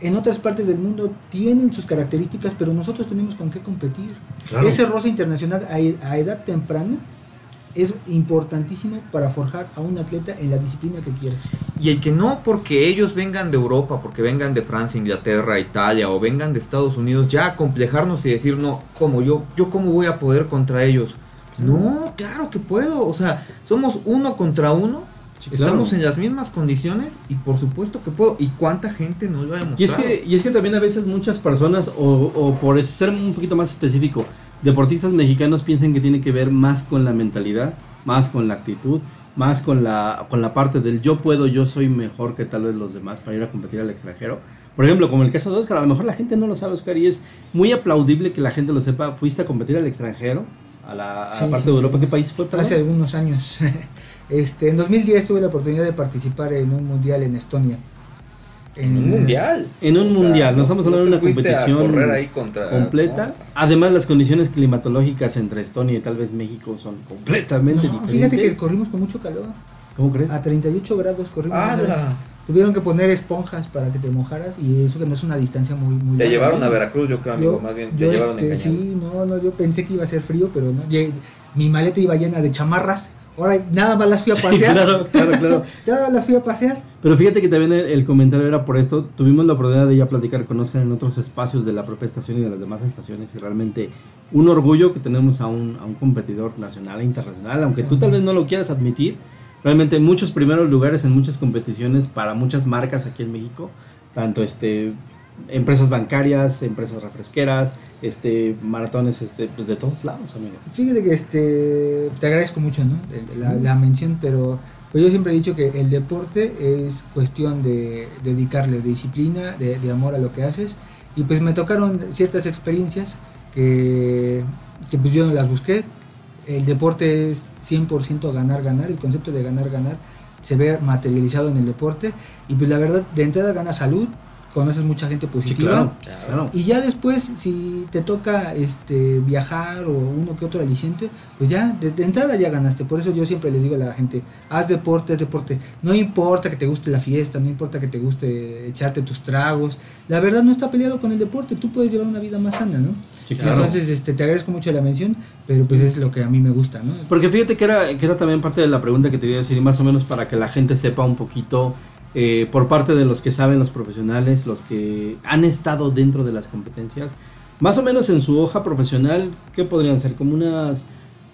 en otras partes del mundo tienen sus características, pero nosotros tenemos con qué competir. Claro. Ese roce internacional a, a edad temprana es importantísimo para forjar a un atleta en la disciplina que quieres. Y el que no porque ellos vengan de Europa, porque vengan de Francia, Inglaterra, Italia o vengan de Estados Unidos, ya complejarnos y decir, no, como yo, yo cómo voy a poder contra ellos. No, claro que puedo. O sea, somos uno contra uno. Sí, claro. Estamos en las mismas condiciones y por supuesto que puedo. ¿Y cuánta gente no lo ha demostrado? Y es que, y es que también a veces muchas personas, o, o por ser un poquito más específico, deportistas mexicanos piensan que tiene que ver más con la mentalidad, más con la actitud, más con la, con la parte del yo puedo, yo soy mejor que tal vez los demás para ir a competir al extranjero. Por ejemplo, como el caso de Oscar, a lo mejor la gente no lo sabe, Oscar, y es muy aplaudible que la gente lo sepa. Fuiste a competir al extranjero, a la a Sí, parte sí. de Europa. ¿Qué país fue? perdón? Hace algunos años. Este, en 2010 tuve la oportunidad de participar en un mundial en Estonia. En un mundial. En un O sea, mundial, no no- estamos hablando de una competición correr ahí contra- completa. no. Además, las condiciones climatológicas entre Estonia y tal vez México son completamente No, diferentes. fíjate que corrimos con mucho calor. ¿Cómo crees? A 38 grados corrimos. Tuvieron que poner esponjas para que te mojaras y eso que no es una distancia muy muy Te larga. llevaron a Veracruz, yo creo, amigo. Yo, más bien, te yo, llevaron este, sí, no, no, yo pensé que iba a ser frío, pero no. Mi maleta iba llena de chamarras. Ahora nada más las fui a Sí, pasear. claro, claro, claro. Nada más las fui a pasear. Pero fíjate que también el, el comentario era por esto. Tuvimos la oportunidad de ya platicar con Oscar en otros espacios de la propia estación y de las demás estaciones. Y realmente un orgullo que tenemos a un, a un competidor nacional e internacional. Aunque tú tal vez no lo quieras admitir. Realmente muchos primeros lugares en muchas competiciones para muchas marcas aquí en México. Tanto este empresas bancarias, empresas refresqueras, este maratones este pues de todos lados, amigo. Fíjate que este te agradezco mucho, ¿no? La, la mención, pero pues yo siempre he dicho que el deporte es cuestión de dedicarle disciplina, de, de amor a lo que haces. Y pues me tocaron ciertas experiencias que, que pues yo no las busqué. El deporte es 100% ganar, ganar. El concepto de ganar, ganar se ve materializado en el deporte. Y pues la verdad, de entrada gana salud, conoces mucha gente Sí, positiva. claro, claro. Y ya después, si te toca este viajar o uno que otro aliciente, pues ya, de, de entrada ya ganaste. Por eso yo siempre le digo a la gente, haz deporte, haz deporte. No importa que te guste la fiesta, no importa que te guste echarte tus tragos. La verdad no está peleado con el deporte, tú puedes llevar una vida más sana, ¿no? Sí, claro. Entonces, este, te agradezco mucho la mención, pero pues es lo que a mí me gusta, ¿no? Porque fíjate que era, que era también parte de la pregunta que te iba a decir, y más o menos para que la gente sepa un poquito, eh, por parte de los que saben, los profesionales, los que han estado dentro de las competencias, más o menos en su hoja profesional, ¿qué podrían ser? Como unas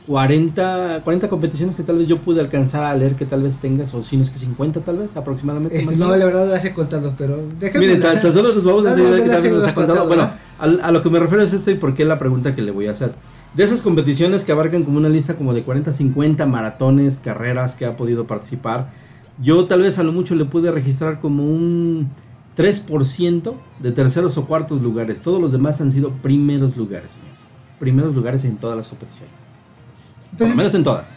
40, 40 competiciones que tal vez yo pude alcanzar a leer que tal vez tengas, o si no es que 50 tal vez, aproximadamente. Este, no, la verdad las he contado, pero déjame. Miren, tan, solo nos vamos a decir que también no, ha contado. no, Bueno, no. al- a, lo que me refiero es esto y por qué la pregunta que le voy a hacer. De esas competiciones que abarcan como una lista como de 40, 50 maratones, carreras que ha podido participar, yo tal vez a lo mucho le pude registrar como un 3% de terceros o cuartos lugares. Todos los demás han sido primeros lugares, señores. Primeros lugares en todas las competiciones. Por Pues- lo menos en todas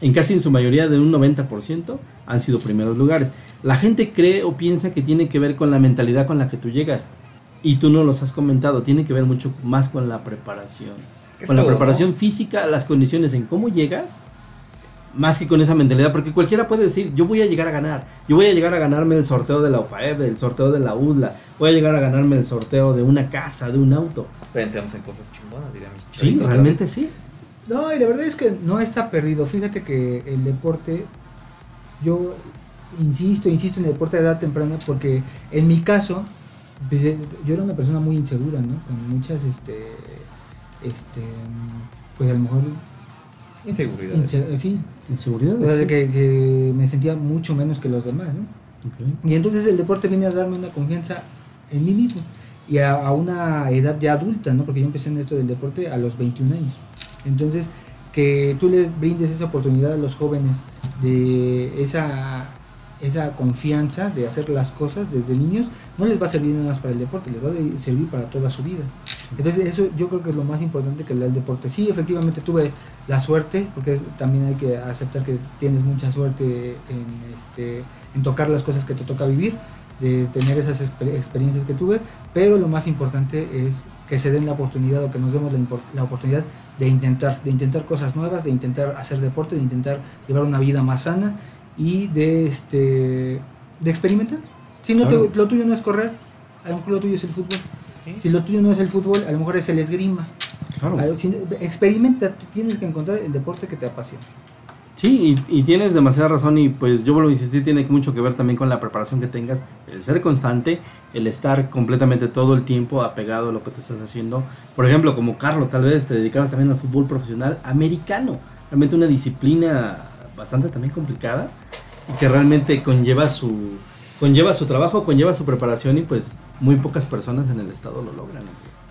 en casi en su mayoría de un 90% han sido primeros lugares. La gente cree o piensa que tiene que ver con la mentalidad con la que tú llegas. Y tú no los has comentado, tiene que ver mucho más con la preparación. Es que es con la todo, preparación ¿no? física, las condiciones en cómo llegas, más que con esa mentalidad, porque cualquiera puede decir, yo voy a llegar a ganar, yo voy a llegar a ganarme el sorteo de la OPAEB, el sorteo de la UDLA, voy a llegar a ganarme el sorteo de una casa, de un auto. Pensemos en cosas chingonas, diría mi Sí, realmente sí. No, y la verdad es que no está perdido. Fíjate que el deporte, yo insisto, insisto en el deporte de edad temprana porque en mi caso, pues, eh, yo era una persona muy insegura, ¿no? Con muchas, este, este, pues a lo mejor, Inseguridad. inse- sí, Inseguridad. o sea, sí. que, que me sentía mucho menos que los demás, ¿no? Y entonces el deporte viene a darme una confianza en mí mismo y a, a una edad ya adulta, ¿no? Porque yo empecé en esto del deporte a los 21 años. Entonces, que tú les brindes esa oportunidad a los jóvenes de esa, esa confianza de hacer las cosas desde niños, no les va a servir nada más para el deporte, les va a servir para toda su vida. Entonces, eso yo creo que es lo más importante que le da el deporte. Sí, efectivamente tuve la suerte, porque también hay que aceptar que tienes mucha suerte en, este, en tocar las cosas que te toca vivir, de tener esas exper- experiencias que tuve, pero lo más importante es que se den la oportunidad o que nos demos la, la oportunidad de intentar, de intentar cosas nuevas, de intentar hacer deporte, de intentar llevar una vida más sana y de este de experimentar. Si no te- lo tuyo no es correr, a lo mejor lo tuyo es el fútbol. Si lo tuyo no es el fútbol, a lo mejor es el esgrima. Claro. Experimenta, tienes que encontrar el deporte que te apasiona. Sí, y, y, tienes demasiada razón y pues yo vuelvo a insistir, tiene mucho que ver también con la preparación que tengas, el ser constante, el estar completamente todo el tiempo apegado a lo que te estás haciendo. Por ejemplo, como Carlos, tal vez te dedicabas también al fútbol profesional americano, realmente una disciplina bastante también complicada y que realmente conlleva su, conlleva su trabajo, conlleva su preparación y pues muy pocas personas en el estado lo logran.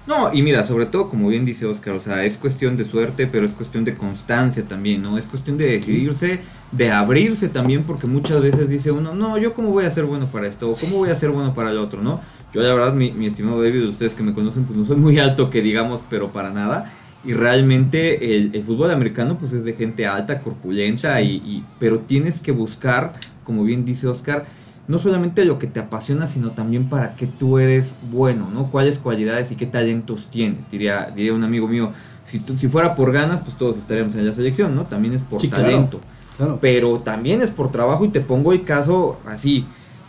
No, y mira, sobre todo como bien dice Oscar, o sea, es cuestión de suerte, pero es cuestión de constancia también, ¿no? Es cuestión de decidirse, de abrirse también, porque muchas veces dice uno, no, yo cómo voy a ser bueno para esto, o cómo voy a ser bueno para el otro, ¿no? Yo la verdad, mi, estimado David, ustedes que me conocen, pues no soy muy alto que digamos, pero para nada. Y realmente el, fútbol americano pues es de gente alta, corpulenta, y, pero tienes que buscar, como bien dice Oscar, no solamente lo que te apasiona, sino también para qué tú eres bueno, ¿no? Cuáles cualidades y qué talentos tienes. Diría, diría un amigo mío, si, si fuera por ganas, pues todos estaríamos en la selección, ¿no? También es por Sí, talento. claro. Pero también es por trabajo y te pongo el caso así,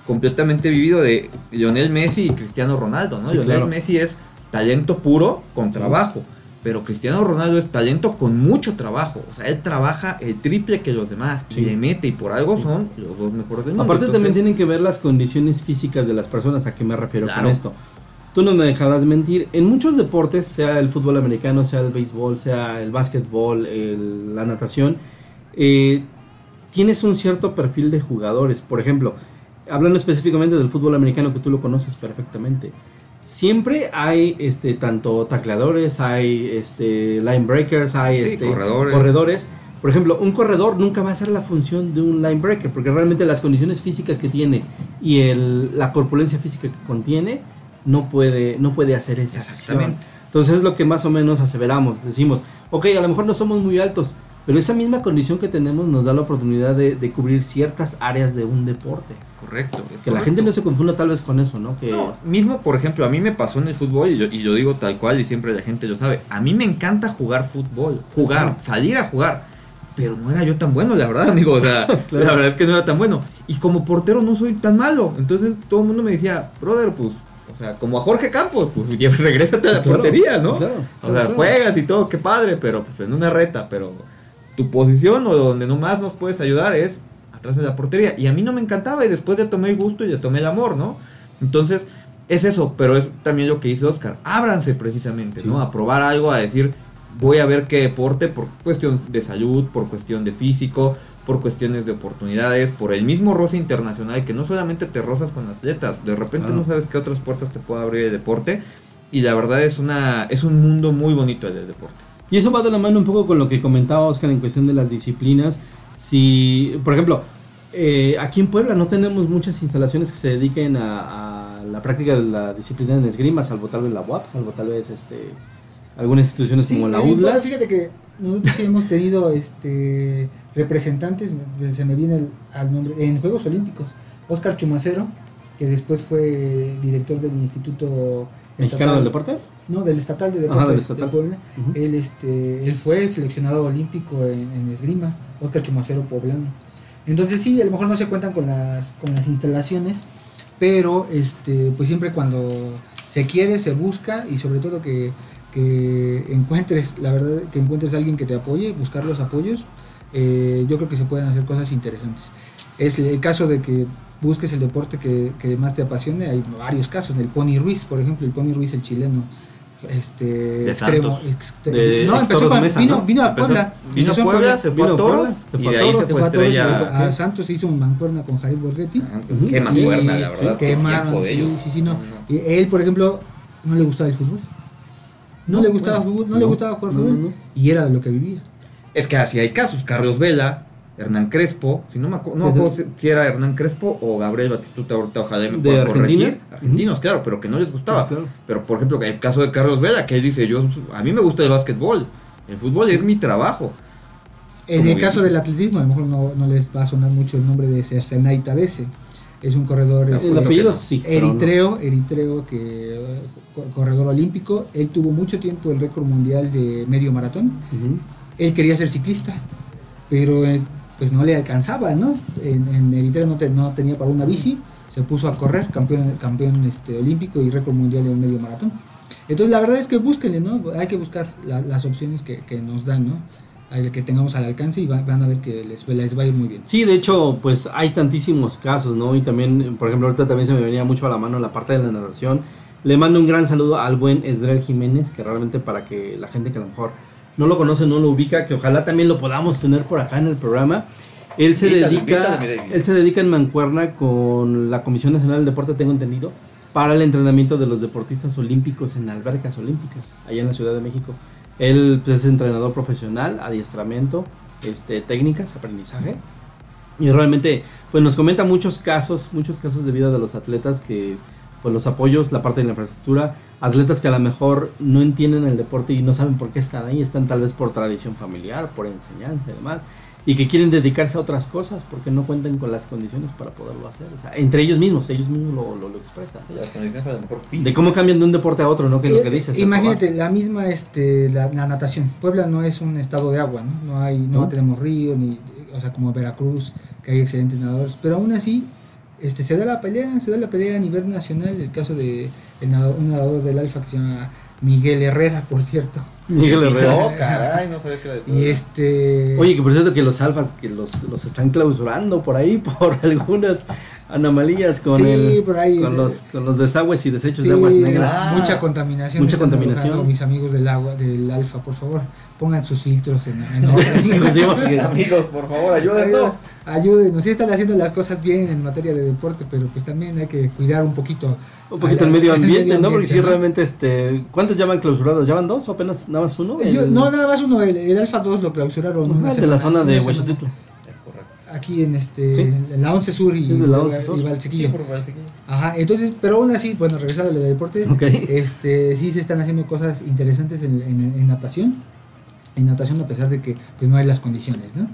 completamente vivido de Lionel Messi y Cristiano Ronaldo, ¿no? Sí, Lionel claro. Messi es talento puro con trabajo. Pero Cristiano Ronaldo es talento con mucho trabajo. O sea, él trabaja el triple que los demás. Sí. Y le mete. Y por algo Sí. son los dos mejores del mundo. Aparte también tienen que ver las condiciones físicas de las personas, ¿a qué me refiero Claro. con esto? Tú no me dejarás mentir, en muchos deportes, sea el fútbol americano, sea el béisbol, sea el básquetbol, el- la natación, eh, tienes un cierto perfil de jugadores. Por ejemplo, hablando específicamente del fútbol americano que tú lo conoces perfectamente, siempre hay este tanto tacleadores, hay este linebreakers, hay Sí, este corredores. corredores. Por ejemplo, un corredor nunca va a ser la función de un linebreaker, porque realmente las condiciones físicas que tiene y el, la corpulencia física que contiene no puede, no puede hacer esa acción. Exactamente. Entonces es lo que más o menos aseveramos. Decimos, ok, a lo mejor no somos muy altos, pero esa misma condición que tenemos nos da la oportunidad de, de cubrir ciertas áreas de un deporte. Es correcto. es Que la gente no se confunda tal vez con eso, ¿no? Que No, mismo, por ejemplo, a mí me pasó en el fútbol y yo, y yo digo tal cual y siempre la gente lo sabe. A mí me encanta jugar fútbol, jugar, Claro. salir a jugar. Pero no era yo tan bueno, la verdad, amigo. O sea, Claro. la verdad es que no era tan bueno. Y como portero no soy tan malo. Entonces todo el mundo me decía, brother, pues, o sea, como a Jorge Campos, pues ya regrésate a la Claro, portería, ¿no? claro, o sea, juegas y todo, qué padre, pero pues en una reta, pero tu posición o donde nomás nos puedes ayudar es atrás de la portería. Y a mí no me encantaba y después le tomé el gusto y le tomé el amor, ¿no? Entonces, es eso, pero es también lo que hizo Oscar. Ábranse precisamente, Sí. ¿no? A probar algo, a decir, voy a ver qué deporte por cuestión de salud, por cuestión de físico, por cuestiones de oportunidades, por el mismo roce internacional, que no solamente te rozas con atletas, de repente Claro. no sabes qué otras puertas te puede abrir el deporte. Y la verdad es una es un mundo muy bonito el del deporte. Y eso va de la mano un poco con lo que comentaba Oscar en cuestión de las disciplinas. Si, por ejemplo, eh, aquí en Puebla no tenemos muchas instalaciones que se dediquen a, a la práctica de la disciplina en esgrima, salvo tal vez la UAP, salvo tal vez este algunas instituciones Sí, como la UDLA. Puebla, Fíjate que nosotros sí hemos tenido este representantes, se me viene el, al nombre, en Juegos Olímpicos. Oscar Chumacero, que después fue director del Instituto ¿Mexicano Estatal- del deporte? No, del estatal de Ajá, deporte del de estatal. Él, este, él fue seleccionado olímpico en, en esgrima, Oscar Chumacero poblano. Entonces sí, a lo mejor no se cuentan con las, con las instalaciones, pero este, pues siempre cuando se quiere, se busca y sobre todo que, que encuentres, la verdad, que encuentres a alguien que te apoye, buscar los apoyos, eh, yo creo que se pueden hacer cosas interesantes. Es el caso de que busques el deporte que, que más te apasione, hay varios casos, el Pony Ruiz, por ejemplo, el Pony Ruiz, el chileno, este De extremo, Santos. extre- De no, empezó con- Mesa, vino, ¿no? vino a Puebla, vino a Puebla, se fue a Toro se y fue a Toros, se fue a fue a. Santos, se hizo un mancuerna con Jared Borghetti. Qué mancuerna, la verdad. qué quemaron, sí, ellos. sí, sí, no. Y él, por ejemplo, no le gustaba el fútbol. No, No, le gustaba bueno, fútbol, no, le gustaba jugar no, fútbol. no, no. Y era de lo que vivía. Es que así hay casos. Carlos Vela, Hernán Crespo, si no me acuerdo, no ¿Es me el- acuerdo si- era Hernán Crespo o Gabriel Batistuta, ahorita ojalá me ¿De puedan Argentina? corregir. Argentinos, claro, pero que no les gustaba. Sí, claro. Pero por ejemplo, el caso de Carlos Vela, que él dice, yo a mí me gusta el básquetbol. El fútbol es mi trabajo. En Como el caso dices. del atletismo, a lo mejor no, no les va a sonar mucho el nombre de Cercenay Tadese. Es un corredor El este, El apellido sí. no. eritreo, eritreo que co- corredor olímpico. Él tuvo mucho tiempo el récord mundial de medio maratón. Él quería ser ciclista, pero pues no le alcanzaba, ¿no? En, en Eritrea no, te- no tenía para una bici, se puso a correr, campeón, campeón este, olímpico y récord mundial en medio maratón. Entonces la verdad es que búsquenle, ¿no? Hay que buscar la- las opciones que, que nos dan, ¿no? al que tengamos al alcance y van a ver que les, les va a ir muy bien. Sí, de hecho, pues hay tantísimos casos, ¿no? Y también, por ejemplo, ahorita también se me venía mucho a la mano la parte de la natación. Le mando un gran saludo al buen Esdrel Jiménez, que realmente para que la gente que a lo mejor no lo conoce, no lo ubica, que ojalá también lo podamos tener por acá en el programa. Él se dedica, él se dedica en Mancuerna con la Comisión Nacional del Deporte, tengo entendido, para el entrenamiento de los deportistas olímpicos en albercas olímpicas, allá en la Ciudad de México. Él pues, es entrenador profesional, adiestramiento, este, técnicas, aprendizaje. Y realmente, pues nos comenta muchos casos, muchos casos de vida de los atletas que, pues los apoyos, la parte de la infraestructura, atletas que a lo mejor no entienden el deporte y no saben por qué están ahí, están tal vez por tradición familiar, por enseñanza y demás y que quieren dedicarse a otras cosas porque no cuentan con las condiciones para poderlo hacer. O sea, entre ellos mismos, ellos mismos lo, lo, expresan. de cómo cambian de un deporte a otro, ¿no? Que es lo que eh, dices. Imagínate, la misma este, la, natación. Puebla no es un estado de agua, ¿no? No, hay, no, tenemos río, ni, o sea, como Veracruz, que hay excelentes nadadores, pero aún así este, se da la pelea, se da la pelea a nivel nacional, el caso de el nadador, un nadador del Alfa que se llama Miguel Herrera, por cierto. Miguel Herrera. No, caray, no sabía que era de Y este. Oye, que por cierto que los alfas que los, los están clausurando por ahí por algunas anomalías con el, por ahí, con los con los desagües y desechos de aguas negras. mucha contaminación. Mucha contaminación. Mis amigos del agua del alfa, por favor, pongan sus filtros en, en Amigos, por favor, ayúdenos ayúdenos. Sí están haciendo las cosas bien en materia de deporte, pero pues también hay que cuidar un poquito. Un poquito el medio ambiente, ¿no? Porque si realmente, este, ¿cuántos ya van clausurados? ¿Ya van dos o apenas nada más uno? no, nada más uno. El, Alfa 2 lo clausuraron. de la zona de Huesotitla. Aquí en este en la 11 Sur y, sí, la 11 Sur. y Valsequillo. Ajá, entonces, pero aún así, bueno, regresando al deporte, este, sí se están haciendo cosas interesantes en, en, en natación. En natación a pesar de que pues no hay las condiciones, ¿no?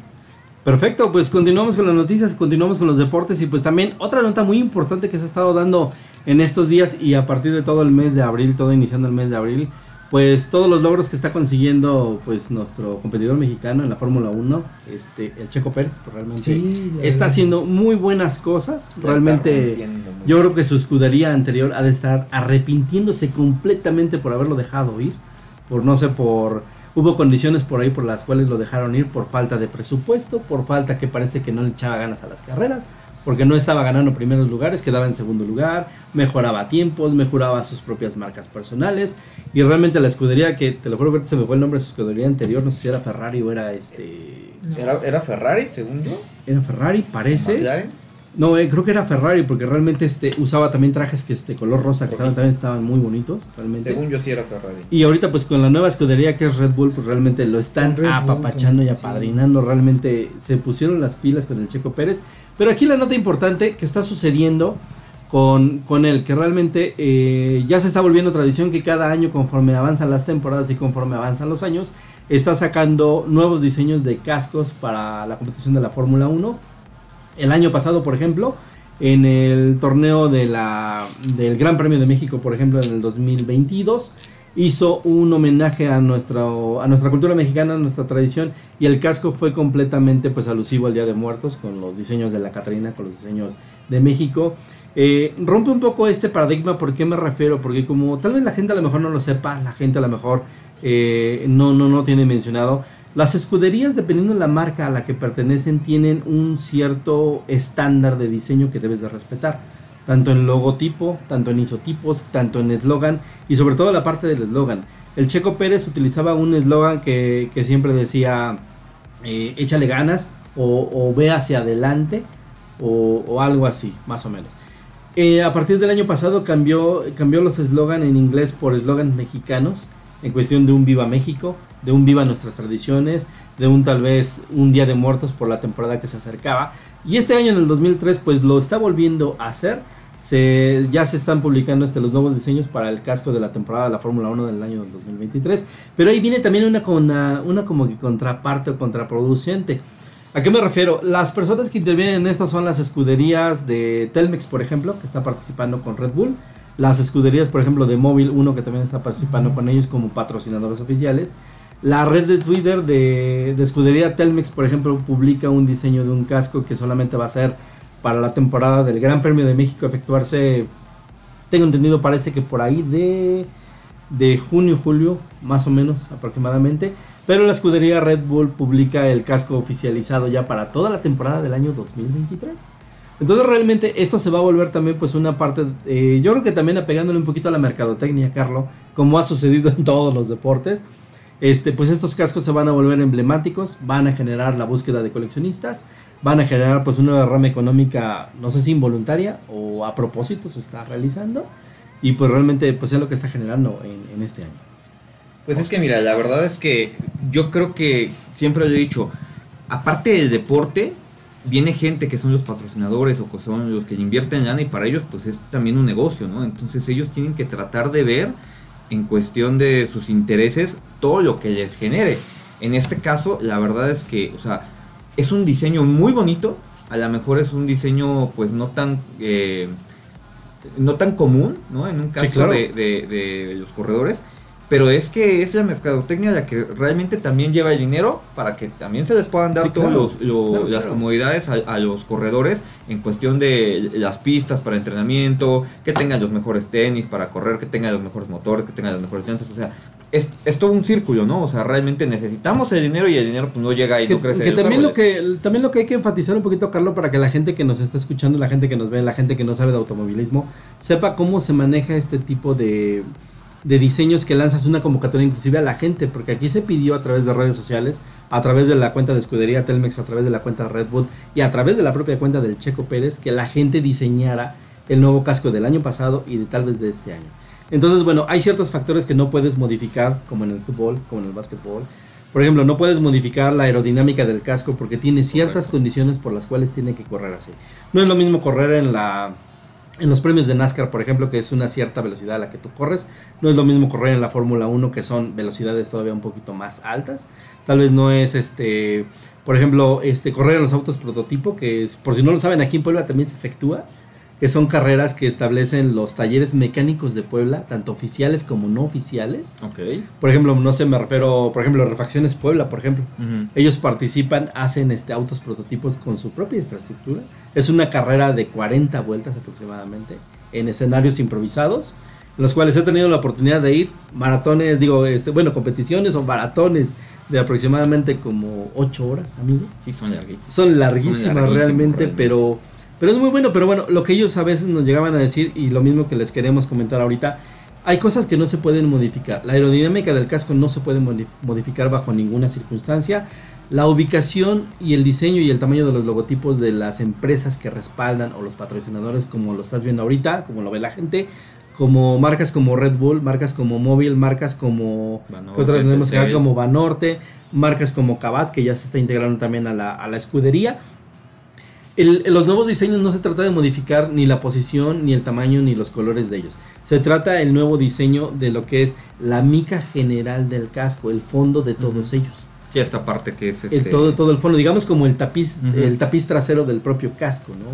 Perfecto, pues continuamos con las noticias, continuamos con los deportes y pues también otra nota muy importante que se ha estado dando en estos días y a partir de todo el mes de abril, todo iniciando el mes de abril, pues todos los logros que está consiguiendo pues nuestro competidor mexicano en la Fórmula 1, este el Checo Pérez, pues realmente está haciendo muy buenas cosas, realmente yo creo que su escudería anterior ha de estar arrepintiéndose completamente por haberlo dejado ir, por no sé por Hubo condiciones por ahí por las cuales lo dejaron ir por falta de presupuesto, por falta que parece que no le echaba ganas a las carreras, porque no estaba ganando primeros lugares, quedaba en segundo lugar, mejoraba tiempos, mejoraba sus propias marcas personales y realmente la escudería que te lo juro que se me fue el nombre de su escudería anterior, no sé si era Ferrari o era este ¿Era, era Ferrari, según yo? Era Ferrari, parece. No, eh, creo que era Ferrari porque realmente este usaba también trajes que este color rosa que estaban, también estaban muy bonitos, realmente. Según yo sí era Ferrari. Y ahorita pues con la nueva escudería que es Red Bull, pues realmente lo están apapachando y apadrinando, realmente se pusieron las pilas con el Checo Pérez. Pero aquí la nota importante que está sucediendo con, con él, que realmente eh, ya se está volviendo tradición que cada año conforme avanzan las temporadas y conforme avanzan los años, está sacando nuevos diseños de cascos para la competición de la Fórmula 1 el año pasado, por ejemplo, en el torneo del Gran Premio de México, por ejemplo, en el 2022, hizo un homenaje a, nuestro, a nuestra cultura mexicana, a nuestra tradición, y el casco fue completamente pues, alusivo al Día de Muertos, con los diseños de la Catrina, con los diseños de México. Eh, rompe un poco este paradigma, ¿por qué me refiero? Porque como tal vez la gente a lo mejor no lo sepa, la gente a lo mejor eh, no, no, no tiene mencionado, las escuderías, dependiendo de la marca a la que pertenecen, tienen un cierto estándar de diseño que debes de respetar. Tanto en logotipo, tanto en isotipos, tanto en eslogan y sobre todo la parte del eslogan. El Checo Pérez utilizaba un eslogan que, siempre decía eh, échale ganas o, ve hacia adelante o, algo así, más o menos. Eh, a partir del año pasado cambió, los eslogan en inglés por eslogans mexicanos en cuestión de un Viva México, de un Viva Nuestras Tradiciones, de un tal vez un Día de Muertos por la temporada que se acercaba. Y este año en el 2003 pues lo está volviendo a hacer. Se, ya se están publicando este, los nuevos diseños para el casco de la temporada de la Fórmula 1 del año 2023. Pero ahí viene también una, una, una como que contraparte o contraproducente. ¿A qué me refiero? Las personas que intervienen en esto son las escuderías de Telmex, por ejemplo, que está participando con Red Bull las escuderías, por ejemplo, de Móvil 1, que también está participando con ellos como patrocinadores oficiales. La red de Twitter de, escudería Telmex, por ejemplo, publica un diseño de un casco que solamente va a ser para la temporada del Gran Premio de México efectuarse, tengo entendido, parece que por ahí de de junio, julio, más o menos aproximadamente. Pero la escudería Red Bull publica el casco oficializado ya para toda la temporada del año 2023. Entonces realmente esto se va a volver también pues una parte, eh, yo creo que también apegándole un poquito a la mercadotecnia, Carlos, como ha sucedido en todos los deportes, este, pues estos cascos se van a volver emblemáticos, van a generar la búsqueda de coleccionistas, van a generar pues una derrama económica, no sé si involuntaria o a propósito se está realizando, y pues realmente pues es lo que está generando en, este año. Pues es que mira, la verdad es que yo creo que siempre lo he dicho, aparte del deporte, viene gente que son los patrocinadores o que son los que invierten lana y para ellos pues es también un negocio, ¿no? Entonces ellos tienen que tratar de ver en cuestión de sus intereses todo lo que les genere. En este caso, la verdad es que, o sea, es un diseño muy bonito, a lo mejor es un diseño pues no tan... Eh, no tan común, ¿no? En un caso de, de los corredores, pero es que es la mercadotecnia la que realmente también lleva el dinero para que también se les puedan dar todas las comodidades a, los corredores en cuestión de las pistas para entrenamiento, que tengan los mejores tenis para correr, que tengan los mejores motores, que tengan las mejores llantas, o sea, es, todo un círculo, ¿no? O sea, realmente necesitamos el dinero y el dinero pues no llega y no crece. Que también lo que también lo que hay que enfatizar un poquito, Carlos, para que la gente que nos está escuchando, la gente que nos ve, la gente que no sabe de automovilismo, sepa cómo se maneja este tipo de de diseños que lanzas una convocatoria inclusive a la gente, porque aquí se pidió a través de redes sociales, a través de la cuenta de escudería Telmex, a través de la cuenta de Red Bull y a través de la propia cuenta del Checo Pérez, que la gente diseñara el nuevo casco del año pasado y de tal vez de este año. Entonces, bueno, hay ciertos factores que no puedes modificar, como en el fútbol, como en el básquetbol. Por ejemplo, no puedes modificar la aerodinámica del casco porque tiene ciertas condiciones por las cuales tiene que correr así. No es lo mismo correr en la en los premios de NASCAR, por ejemplo, que es una cierta velocidad a la que tú corres, no es lo mismo correr en la Fórmula 1, que son velocidades todavía un poquito más altas. Tal vez no es este, por ejemplo, este correr en los autos prototipo, que es, por si no lo saben, aquí en Puebla también se efectúa que son carreras que establecen los talleres mecánicos de Puebla, tanto oficiales como no oficiales. Okay. Por ejemplo, no sé, me refiero, por ejemplo, Refacciones Puebla, por ejemplo. Ellos participan, hacen este, autos prototipos con su propia infraestructura. Es una carrera de 40 vueltas aproximadamente, en escenarios improvisados, en los cuales he tenido la oportunidad de ir maratones, digo, este, bueno, competiciones o maratones de aproximadamente como 8 horas, amigo. Sí, son larguísimas. Son larguísimas, realmente, pero pero es muy bueno, pero bueno, lo que ellos a veces nos llegaban a decir y lo mismo que les queremos comentar ahorita, hay cosas que no se pueden modificar. La aerodinámica del casco no se puede modificar bajo ninguna circunstancia. La ubicación y el diseño y el tamaño de los logotipos de las empresas que respaldan o los patrocinadores como lo estás viendo ahorita, como lo ve la gente, como marcas como Red Bull, marcas como Móvil, marcas como Banorte, tenemos que como Banorte, marcas como Cabat que ya se está integrando también a la, a la escudería los nuevos diseños no se trata de modificar ni la posición, ni el tamaño, ni los colores de ellos. Se trata el nuevo diseño de lo que es la mica general del casco, el fondo de todos ellos. Y esta parte que es el este todo, todo el fondo, digamos como el tapiz, el tapiz trasero del propio casco, ¿no?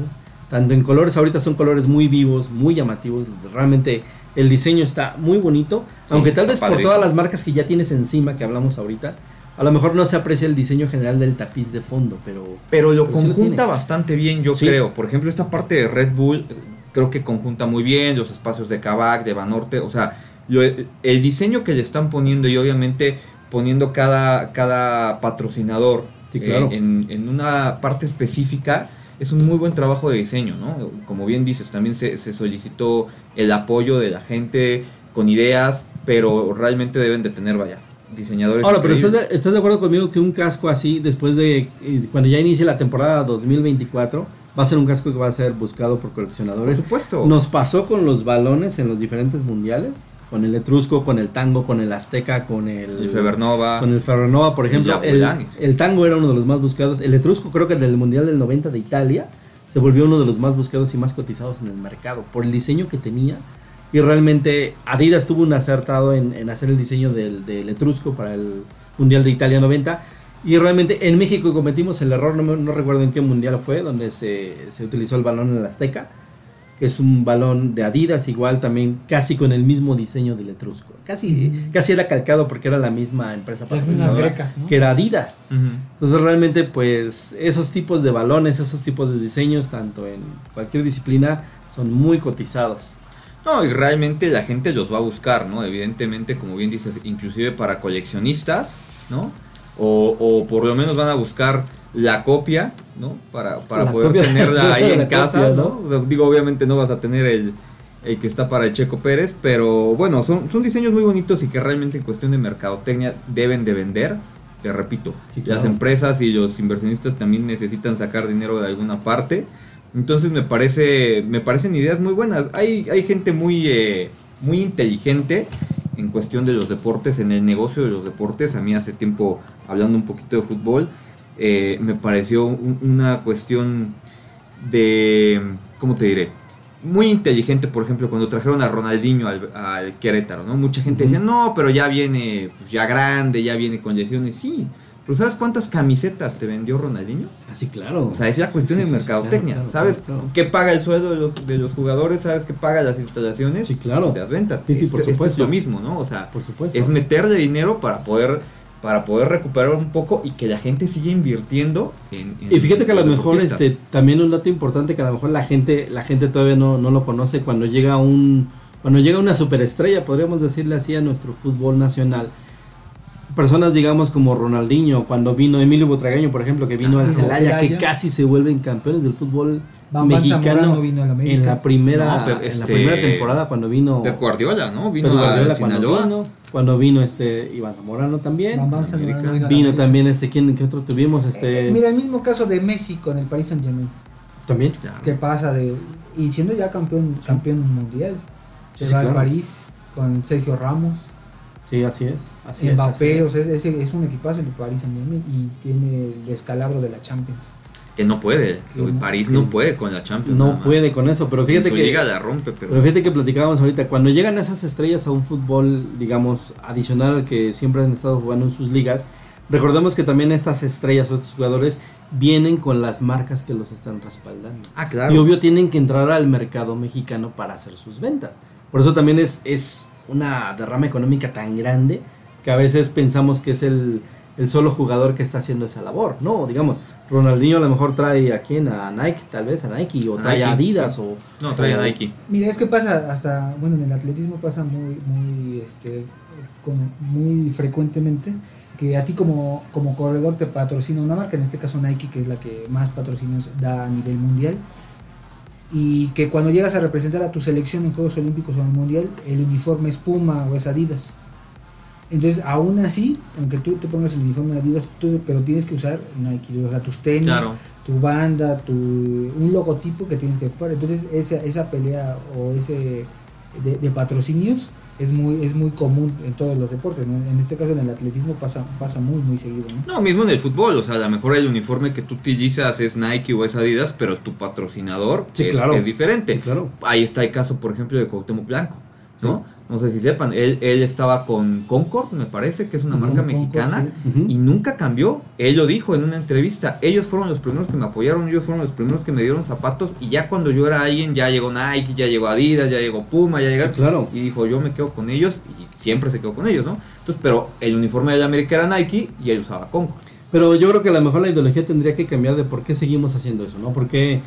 Tanto en colores, ahorita son colores muy vivos, muy llamativos, realmente el diseño está muy bonito, aunque tal vez por todas las marcas que ya tienes encima que hablamos ahorita, a lo mejor no se aprecia el diseño general del tapiz de fondo, pero... Pero lo conjunta bastante bien, yo creo. Por ejemplo, esta parte de Red Bull creo que conjunta muy bien los espacios de Kavak, de Banorte, o sea, el diseño que le están poniendo y obviamente poniendo cada, cada patrocinador eh, en, una parte específica, es un muy buen trabajo de diseño, ¿no? Como bien dices, también se, se solicitó el apoyo de la gente con ideas, pero realmente deben de tener, vaya, diseñadores. Ahora, pero ¿estás de, acuerdo conmigo que un casco así, después de eh, cuando ya inicie la temporada 2024, va a ser un casco que va a ser buscado por coleccionadores? Por supuesto. Nos pasó con los balones en los diferentes mundiales. Con el Etrusco, con el Tango, con el Azteca, con el, el Febernova. Con el Febernova, por ejemplo. El, el, Tango era uno de los más buscados. El Etrusco, creo que en el Mundial del 90 de Italia, se volvió uno de los más buscados y más cotizados en el mercado. Por el diseño que tenía y realmente Adidas tuvo un acertado en, hacer el diseño del, del, Etrusco para el Mundial de Italia 90. Y realmente en México cometimos el error, no, no recuerdo en qué mundial fue, donde se, se, utilizó el balón en el Azteca, que es un balón de Adidas, igual también casi con el mismo diseño del Etrusco. Casi, casi era calcado porque era la misma empresa que era Adidas. Entonces realmente pues esos tipos de balones, esos tipos de diseños, tanto en cualquier disciplina, son muy cotizados No, y realmente la gente los va a buscar, ¿no? Evidentemente, como bien dices, inclusive para coleccionistas, ¿no? O, o por lo menos van a buscar la copia, ¿no? Para, para La poder copia- tenerla la ahí en casa, copia, ¿no? ¿no? O sea, digo, obviamente no vas a tener el, el que está para el Checo Pérez, pero bueno, son, son diseños muy bonitos y que realmente en cuestión de mercadotecnia deben de vender. Te repito, Sí, las empresas y los inversionistas también necesitan sacar dinero de alguna parte. Entonces me parece, me parecen ideas muy buenas. Hay, hay gente muy, eh, muy inteligente en cuestión de los deportes, en el negocio de los deportes. A mí hace tiempo, hablando un poquito de fútbol, eh, me pareció un- una cuestión de, ¿cómo te diré? Muy inteligente, por ejemplo, cuando trajeron a Ronaldinho al, al Querétaro, ¿no? Mucha gente decía, no, pero ya viene pues, ya grande, ya viene con lesiones. Sí, pero ¿sabes cuántas camisetas te vendió Ronaldinho? Así, claro. O sea, es la cuestión Sí, sí, de sí, mercadotecnia. claro, claro, ¿Sabes claro, qué paga el sueldo de los, de los jugadores? ¿Sabes qué paga las instalaciones? Sí, claro. De las ventas. Sí, Esto- por esto supuesto. es lo mismo, ¿no? O sea, Por supuesto. es meterle dinero para poder para poder recuperar un poco y que la gente siga invirtiendo en, en Y fíjate que a lo mejor deportistas. este también un dato importante que a lo mejor la gente la gente todavía no, no lo conoce cuando llega un cuando llega una superestrella, podríamos decirle así a nuestro fútbol nacional. Personas digamos como Ronaldinho, cuando vino Emilio Butragueño, por ejemplo, que vino Ah, al Celaya, que casi se vuelven campeones del fútbol mexicano vino a la en la primera No, pero en la primera temporada cuando vino Pep Guardiola, ¿no? Vino a Guardiola cuando Sinaloa. vino, cuando vino este Iván Zamorano también. Vino a también este quién qué otro tuvimos este Eh, Mira, el mismo caso de Messi con el Paris Saint Germain. también. Que pasa de. Y siendo ya campeón, campeón mundial. Se Sí, va claro. al París con Sergio Ramos, Sí, así es. Así es, así Mbappé, es. o sea, es, un equipazo el Paris Saint Germain y tiene el descalabro de la Champions. Que no puede. Que no- París no puede con la Champions. no puede con eso, pero fíjate su que liga la rompe, pero, pero fíjate que platicábamos ahorita cuando llegan esas estrellas a un fútbol, digamos, adicional al que siempre han estado jugando en sus ligas, recordemos que también estas estrellas o estos jugadores vienen con las marcas que los están respaldando. Ah, claro. Y obvio tienen que entrar al mercado mexicano para hacer sus ventas. Por eso también es, es una derrama económica tan grande que a veces pensamos que es el, el solo jugador que está haciendo esa labor. No, digamos, Ronaldinho a lo mejor trae a quién, a Nike, tal vez, a Nike, o A trae a Nike, Adidas, o... No, trae a Nike. Mira, es que pasa hasta, bueno, en el atletismo pasa muy, muy, este, como muy frecuentemente que a ti como, como corredor te patrocina una marca, en este caso Nike, que es la que más patrocinios da a nivel mundial, y que cuando llegas a representar a tu selección en Juegos Olímpicos o en el Mundial, el uniforme es Puma o es Adidas. Entonces, aún así, aunque tú te pongas el uniforme de Adidas, tú- pero tienes que usar Nike, o sea, tus tenis, Claro. tu banda, tu, un logotipo que tienes que ocupar. Entonces esa, esa pelea o ese de, de patrocinios es muy es muy común en todos los deportes. ¿no? En este caso en el atletismo pasa pasa muy muy seguido. ¿no? No, mismo en el fútbol, o sea, a lo mejor el uniforme que tú utilizas es Nike o es Adidas, pero tu patrocinador Sí, es, claro. es diferente. Sí, claro. Ahí está el caso, por ejemplo, de Cuauhtémoc Blanco, ¿no? No sé si sepan, él, él estaba con Concord, me parece, que es una marca Concord, mexicana, sí. Y nunca cambió. Él lo dijo en una entrevista, ellos fueron los primeros que me apoyaron, ellos fueron los primeros que me dieron zapatos, y ya cuando yo era alguien, ya llegó Nike, ya llegó Adidas, ya llegó Puma, ya Sí, llegaron, claro. y dijo, yo me quedo con ellos, y siempre se quedó con ellos, ¿no? Entonces, pero el uniforme de la América era Nike, y él usaba Concord. Pero yo creo que a lo mejor la ideología tendría que cambiar de por qué seguimos haciendo eso, ¿no? Porque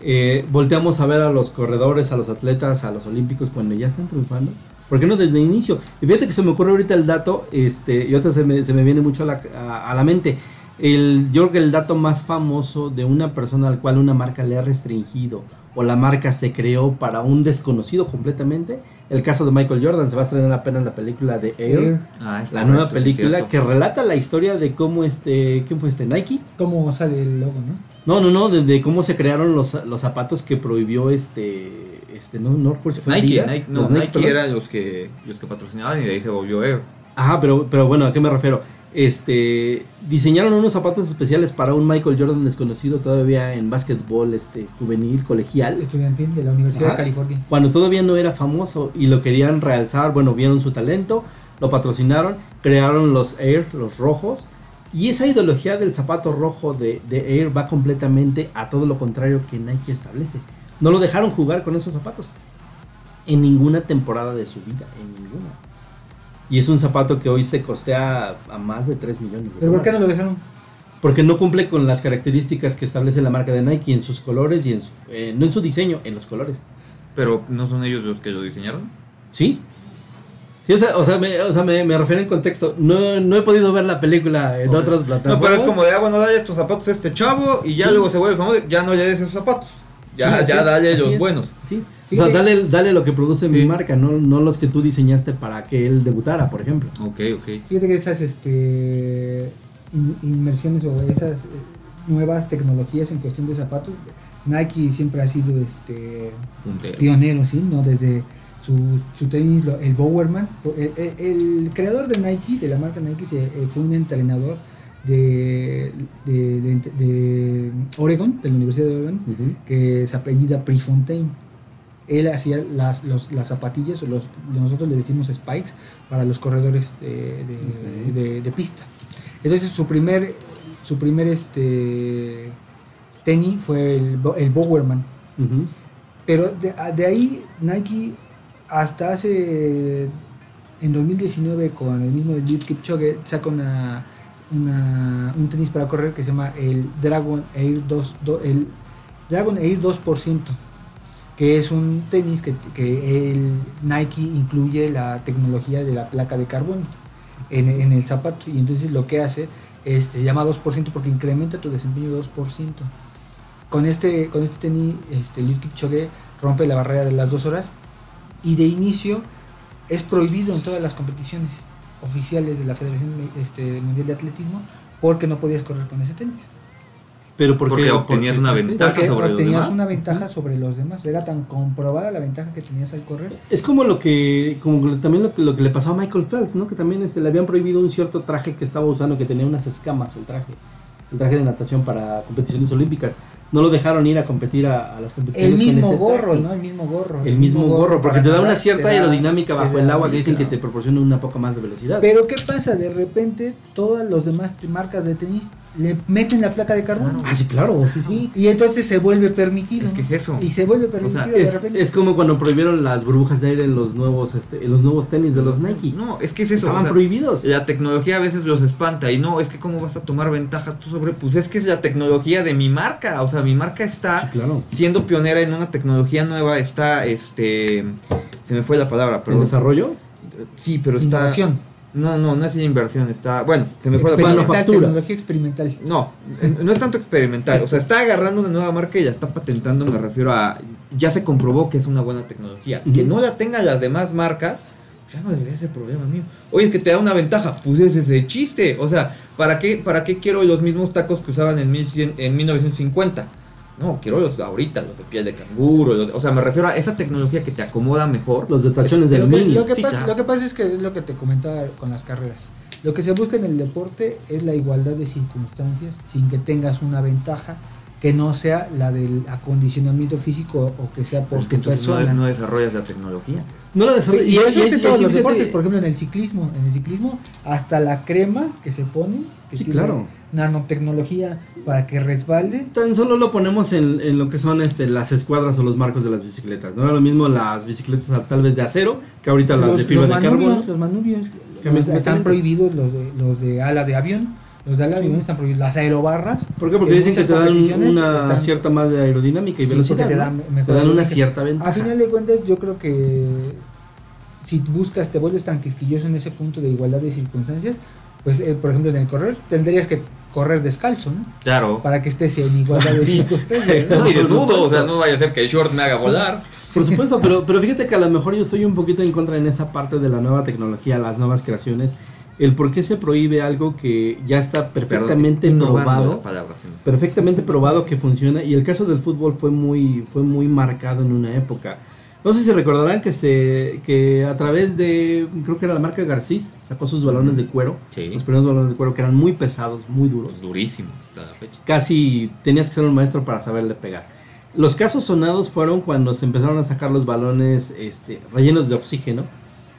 eh, volteamos a ver a los corredores, a los atletas, a los olímpicos cuando ya están triunfando. ¿Por qué no desde el inicio? Y fíjate que se me ocurre ahorita el dato, este, y otra se me, se me viene mucho a la, a- a la mente. El, yo creo que el dato más famoso de una persona al cual una marca le ha restringido o la marca se creó para un desconocido completamente, el caso de Michael Jordan, se va a estrenar apenas la película de Air. Air, Ah, La correcto, nueva película que relata la historia de cómo este, ¿quién fue este? Nike. ¿Cómo sale el logo, no? No, no, no, de, de cómo se crearon los, los zapatos que prohibió este, este, no, no recuerdo si fue Nike, Adidas, Nike, no, los Nike, perdón. eran los que, los que patrocinaban y de ahí se volvió Air. Ajá, pero, pero bueno, ¿a qué me refiero? Este, diseñaron unos zapatos especiales para un Michael Jordan desconocido todavía en básquetbol, este, juvenil, colegial. Estudiantil de la Universidad Ajá. de California. cuando todavía no era famoso y lo querían realzar, bueno, vieron su talento, lo patrocinaron, crearon los Air, los rojos, y esa ideología del zapato rojo de, de Air va completamente a todo lo contrario que Nike establece. No lo dejaron jugar con esos zapatos en ninguna temporada de su vida, en ninguna. Y es un zapato que hoy se costea a más de 3 millones de ¿Pero por qué no lo dejaron? Porque no cumple con las características que establece la marca de Nike en sus colores y en su, eh, no en su diseño, en los colores. Pero no son ellos los que lo diseñaron. Sí. Sí, o sea, o sea, me, o sea, me, me refiero en contexto. No, no he podido ver la película en Ok. otras No, plataformas. pero es como de, ah, bueno, dale estos zapatos a este chavo y ya Sí. luego se vuelve famoso, ya no le des esos zapatos. Ya, Sí, ya dale los es. buenos. Sí. O sea, dale, dale lo que produce mi Sí. marca, no, no los que tú diseñaste para que él debutara, por ejemplo. Ok, ok. Fíjate que esas este, in- inmersiones o esas eh, nuevas tecnologías en cuestión de zapatos, Nike siempre ha sido este Puntero. pionero, ¿sí? ¿no? Desde su, su tenis, lo- el Bowerman. El, el- el creador de Nike, de la marca Nike, se, eh, fue un entrenador de, de, de- de Oregon, de la Universidad de Oregon, Ujú. que se apellida Prefontaine. Él hacía las, los- las zapatillas, o los, nosotros le decimos spikes, para los corredores de, de- de pista. Entonces su primer, su primer este, tenis fue el, el Bowerman. Pero de, de ahí Nike hasta hace en 2019 con el mismo Eliud Kipchoge saca una, una- un tenis para correr que se llama el Dragon Air 2 do- el Dragon Air 2% que es un tenis que, que el Nike incluye la tecnología de la placa de carbono en, el zapato. Y entonces lo que hace este, se llama 2% porque incrementa tu desempeño 2% con este, con este tenis, este, Eliud Kipchoge rompe la barrera de las dos horas y de inicio es prohibido en todas las competiciones oficiales de la Federación este, Mundial de Atletismo porque no podías correr con ese tenis. Pero ¿por Porque obtenías Porque una antes- ventaja. Porque sobre los obtenías demás. una ventaja sobre los demás. Era tan comprobada la ventaja que tenías al correr. Es como lo que, como también lo que, lo que le pasó a Michael Phelps, ¿no? Que también este, le habían prohibido un cierto traje que estaba usando, que tenía unas escamas el traje. El traje de natación para competiciones olímpicas. No lo dejaron ir a competir a, a las El competiciones con mismo ese gorro, traje. ¿no? El mismo gorro. El mismo gorro, porque te da una cierta da- aerodinámica bajo da- el agua sí, que dicen que te proporciona una poco más de velocidad. Pero ¿qué pasa? De repente todas las demás marcas de tenis le meten la placa de carbono. Ah, sí, claro, sí, sí. Y entonces se vuelve permitido. Es que es eso. Y se vuelve permitido sea, Es, como cuando prohibieron las burbujas de aire en los nuevos, este, en los nuevos tenis de los Nike. No, es que es eso. Estaban o sea, prohibidos. La tecnología a veces los espanta y no, es que cómo vas a tomar ventaja tú sobre, pues es que es la tecnología de mi marca, o sea, mi marca está Sí, claro. siendo pionera en una tecnología nueva, está, este, se me fue la palabra, ¿En pero desarrollo? sí, pero está, Innovación. No, no, no es inversión, está, bueno, se me fue la manufactura. tecnología experimental. no, no es tanto experimental, o sea, está agarrando una nueva marca y la está patentando, me refiero a, ya se comprobó que es una buena tecnología, que no la tengan las demás marcas, ya no debería ser problema mío. Oye, es que te da una ventaja, pues ese es el chiste. O sea, ¿para qué, ¿para qué quiero los mismos tacos que usaban en, 1100 en 1950? No, quiero los de ahorita, los de piel de canguro. los de- o sea, me refiero a esa tecnología que te acomoda mejor. Los de tachones del Lo que, mini. lo que Sí, pasa, claro. lo que pasa es que es lo que te comentaba con las carreras. Lo que se busca en el deporte es la igualdad de circunstancias sin que tengas una ventaja que no sea la del acondicionamiento físico o que sea por Porque tu no, persona. no desarrollas la tecnología. No la desarrolla. y, eso es en todos los deportes, por ejemplo en el ciclismo, en el ciclismo hasta la crema que se pone, que Sí, tiene claro. Nanotecnología para que resbalde. Tan solo lo ponemos en, en lo que son este, las escuadras o los marcos de las bicicletas. No era lo mismo las bicicletas tal vez de acero que ahorita las Los, de fibra de manubrios, carbono. los manubrios Que los- están prohibidos los de, los de ala de avión. Los de ala de Sí. avión están prohibidos. Las aerobarras. ¿Por qué? Porque en dicen que te dan una están- cierta más de aerodinámica y Sí, velocidad. te ¿no? dan Te mejor dan una cierta ventaja. A final de cuentas, yo creo que si buscas, te vuelves tan quisquilloso en ese punto de igualdad de circunstancias, pues, eh, por ejemplo, en el correr, tendrías que correr descalzo, ¿no? Claro. Para que estés en igualdad de circunstancias. ¿no? No, y por desnudo, o sea, supuesto. no vaya a ser que el short me haga volar. Por supuesto, pero, pero fíjate que a lo mejor yo estoy un poquito en contra en esa parte de la nueva tecnología, las nuevas creaciones. El por qué se prohíbe algo que ya está perfectamente Perdón, probado. la palabra, sí. perfectamente probado que funciona y el caso del fútbol fue muy fue muy marcado en una época. No sé si recordarán que se que a través de creo que era la marca Garcís sacó sus balones de cuero, Sí. los primeros balones de cuero que eran muy pesados, muy duros. Durísimos hasta la fecha. Casi tenías que ser un maestro para saberle pegar. Los casos sonados fueron cuando se empezaron a sacar los balones este, rellenos de oxígeno,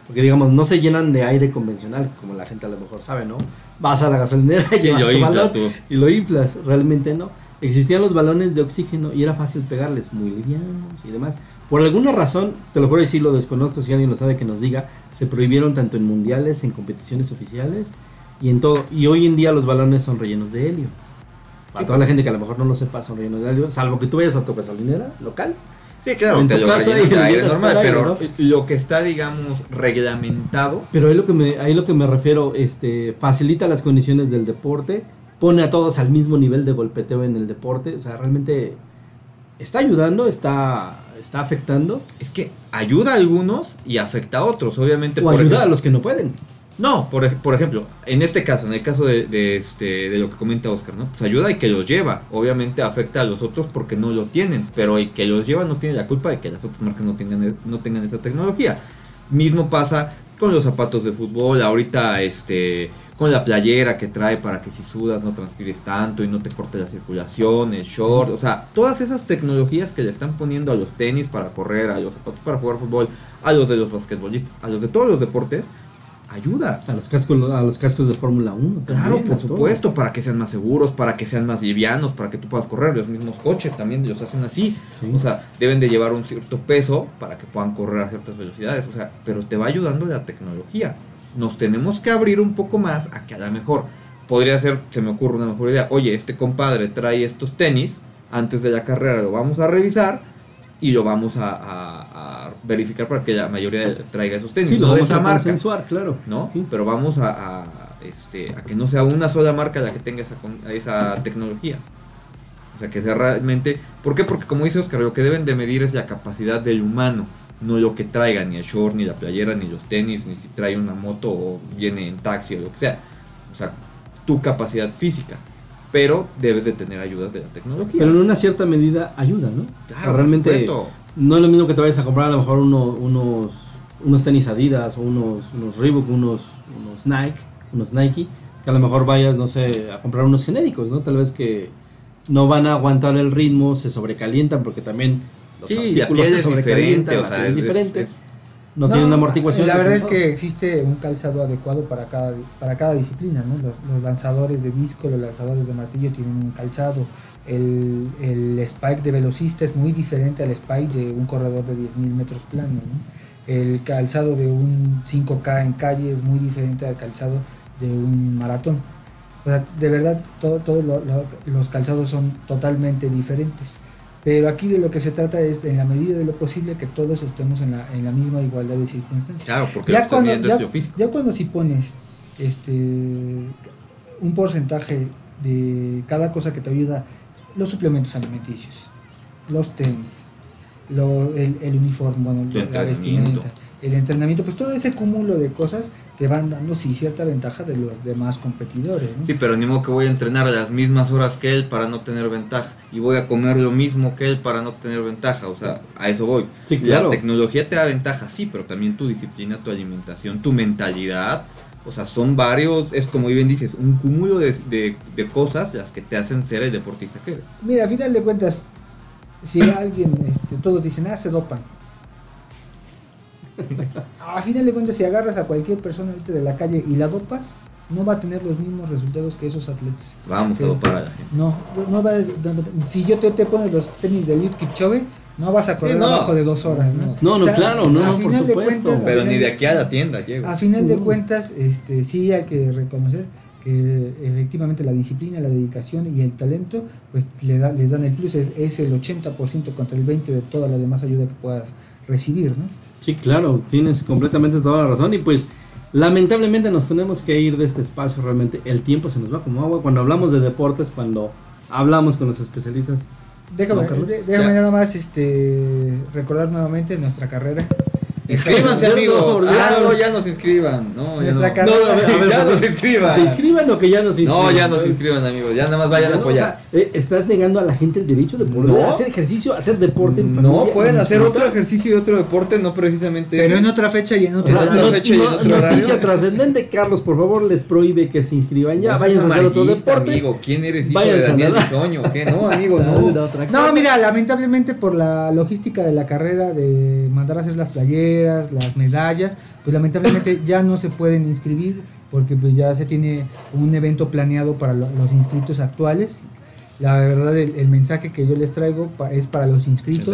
porque digamos no se llenan de aire convencional, como la gente a lo mejor sabe, ¿no? Vas a la gasolinera y Sí, llevas tu balón tú. y lo inflas, realmente no. Existían los balones de oxígeno y era fácil pegarles, muy livianos y demás. Por alguna razón, te lo juro y sí lo desconozco, si alguien lo sabe que nos diga, se prohibieron tanto en mundiales, en competiciones oficiales y en todo. Y hoy en día los balones son rellenos de helio. Para toda la gente que a lo mejor no lo sepa, son rellenos de helio, salvo que tú vayas a tu gasolinera local Sí, claro, en te tu lo casa y aire normal, aire, pero ¿no? lo que está, digamos, reglamentado, Pero ahí lo que me, ahí lo que me refiero, este, facilita las condiciones del deporte, pone a todos al mismo nivel de golpeteo en el deporte, o sea, realmente está ayudando, está, está afectando, es que ayuda a algunos y afecta a otros, obviamente. o por ayuda ejemplo- a los que no pueden. No, por, por ejemplo, en este caso, en el caso de, de este, de lo que comenta Oscar, ¿no? Pues ayuda y que los lleva. Obviamente afecta a los otros porque no lo tienen, pero el que los lleva no tiene la culpa de que las otras marcas no tengan, e- no tengan esta tecnología. Mismo pasa con los zapatos de fútbol, ahorita este, con la playera que trae para que si sudas no transpires tanto y no te corte la circulación, el short, o sea, todas esas tecnologías que le están poniendo a los tenis para correr, a los zapatos para jugar fútbol, a los de los basquetbolistas, a los de todos los deportes, ayuda. A los cascos, a los cascos de Fórmula 1. Claro, también, por todo. supuesto, para que sean más seguros, para que sean más livianos, para que tú puedas correr. Los mismos coches también los hacen así. Sí. O sea, deben de llevar un cierto peso para que puedan correr a ciertas velocidades. O sea, pero te va ayudando la tecnología. Nos tenemos que abrir un poco más a que a lo mejor podría ser, se me ocurre una mejor idea. Oye, este compadre trae estos tenis, antes de la carrera lo vamos a revisar y lo vamos a, a- a verificar para que la mayoría traiga esos tenis. Sí, lo no de vamos esa a marca. consensuar, claro. ¿no? Sí. Pero vamos a, a, este, a que no sea una sola marca la que tenga esa, esa tecnología. O sea, que sea realmente... ¿Por qué? Porque como dice Oscar, lo que deben de medir es la capacidad del humano, no lo que traiga, ni el short, ni la playera, ni los tenis, ni si trae una moto o viene en taxi o lo que sea. O sea, tu capacidad física. Pero debes de tener ayudas de la tecnología. Pero en una cierta medida ayuda, ¿no? O sea, realmente supuesto. no es lo mismo que te vayas a comprar a lo mejor uno- unos, unos tenis Adidas o unos, unos Reebok, unos, unos Nike, unos Nike, que a lo mejor vayas, no sé, a comprar unos genéricos, ¿no? Tal vez que no van a aguantar el ritmo, se sobrecalientan porque también los Sí, artículos se es sobrecalientan, diferente, o la sea, piel es es- diferente, es- no, tienen amortiguación. La verdad es que existe un calzado adecuado para cada, para cada disciplina, ¿no? Los, los lanzadores de disco, los lanzadores de martillo tienen un calzado. El, el spike de velocista es muy diferente al spike de un corredor de 10.000 metros plano, ¿no? El calzado de un 5K en calle es muy diferente al calzado de un maratón. O sea, de verdad, todo- todos lo- lo- los calzados son totalmente diferentes. Pero aquí de lo que se trata es, en la medida de lo posible, que todos estemos en la, en la misma igualdad de circunstancias. Claro, porque Ya cuando, ya, cuando si pones este un porcentaje de cada cosa que te ayuda, los suplementos alimenticios, los tenis, lo- el, el uniforme, bueno, la vestimenta, el entrenamiento, pues todo ese cúmulo de cosas te van dando sí cierta ventaja de los demás competidores. ¿no? Sí, pero ni modo que voy a entrenar a las mismas horas que él para no tener ventaja. Y voy a comer lo mismo que él para no tener ventaja. O sea, a eso voy. Sí, claro. La tecnología te da ventaja, sí, pero también tu disciplina, tu alimentación, tu mentalidad. O sea, son varios, es como bien dices, un cúmulo de, de- de cosas las que te hacen ser el deportista que eres. Mira, a final de cuentas, si alguien, este, todos dicen, ah, se dopan. A final de cuentas, si agarras a cualquier persona ahorita de la calle y la dopas, no va a tener los mismos resultados que esos atletas. Vamos a dopar a la gente. No, no va no- si yo te, te pones los tenis de Eliud Kipchoge, no vas a correr Sí, no. abajo de dos horas, ¿no? No, no, claro, no, por supuesto. cuentas, Pero final ni de aquí a la tienda llego. a final de Sí. cuentas, este, sí hay que reconocer que efectivamente la disciplina, la dedicación y el talento, pues le da, les dan el plus, es, es el 80% contra el 20% de toda la demás ayuda que puedas recibir, ¿no? Sí, claro, tienes completamente toda la razón y pues lamentablemente nos tenemos que ir de este espacio realmente. El tiempo se nos va como agua. Cuando hablamos de deportes, cuando hablamos con los especialistas, Déjame, ¿No, déjame Ya. nada más este, recordar nuevamente nuestra carrera. Inscríbanse, amigos. por Ah, no, ya nos inscriban. No, ya Nuestra no. carrera- No, a ver, a ver, ya nos inscriban. ¿se inscriban o que ya nos inscriban? No, ya nos inscriban, amigos. Ya nada más vayan a No, o apoyar. sea, eh, estás negando a la gente el derecho de poder No. hacer ejercicio, hacer deporte en No, familia pueden y hacer otro ejercicio y otro deporte, no precisamente Pero ese. en otra fecha y en otro No, otra horario. no, fecha y en no, otro noticia horario. trascendente, Carlos, por favor, les prohíbe que se inscriban ya. No vayan a hacer otro deporte. amigo. ¿Quién eres hijo Váyanse de a Daniel. Bisoño? ¿Qué? No, amigo, no. No, mira, lamentablemente por la logística de la carrera de mandar a hacer las playeras, las medallas, pues lamentablemente ya no se pueden inscribir porque pues ya se tiene un evento planeado para lo- los inscritos actuales. La verdad, el, el mensaje que yo les traigo pa- es para los inscritos.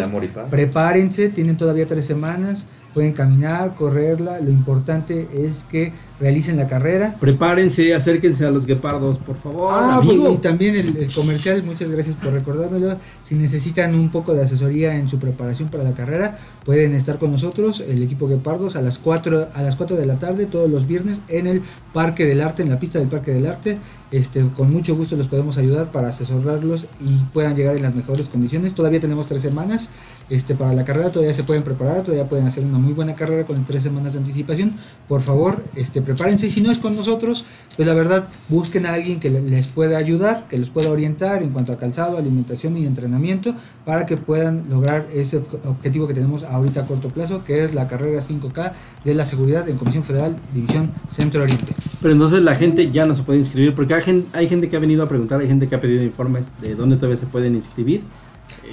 Prepárense, tienen todavía tres semanas. Pueden caminar, correrla, lo importante es que realicen la carrera. Prepárense, acérquense a los guepardos, por favor. Ah, amigo. pues, y también el, el comercial, muchas gracias por recordármelo. Si necesitan un poco de asesoría en su preparación para la carrera, pueden estar con nosotros, el equipo Guepardos, a las 4, a las 4 de la tarde, todos los viernes, en el Parque del Arte, en la pista del Parque del Arte. Este, con mucho gusto los podemos ayudar para asesorarlos y puedan llegar en las mejores condiciones. Todavía tenemos tres semanas este, para la carrera, todavía se pueden preparar, todavía pueden hacer una muy buena carrera con tres semanas de anticipación. Por favor, este, prepárense y si no es con nosotros, pues la verdad, busquen a alguien que le- les pueda ayudar, que los pueda orientar en cuanto a calzado, alimentación y entrenamiento para que puedan lograr ese ob- objetivo que tenemos ahorita a corto plazo, que es la carrera 5K de la seguridad en Comisión Federal División Centro Oriente. Pero entonces la gente ya no se puede inscribir, porque hay gente, hay gente que ha venido a preguntar, hay gente que ha pedido informes de dónde todavía se pueden inscribir.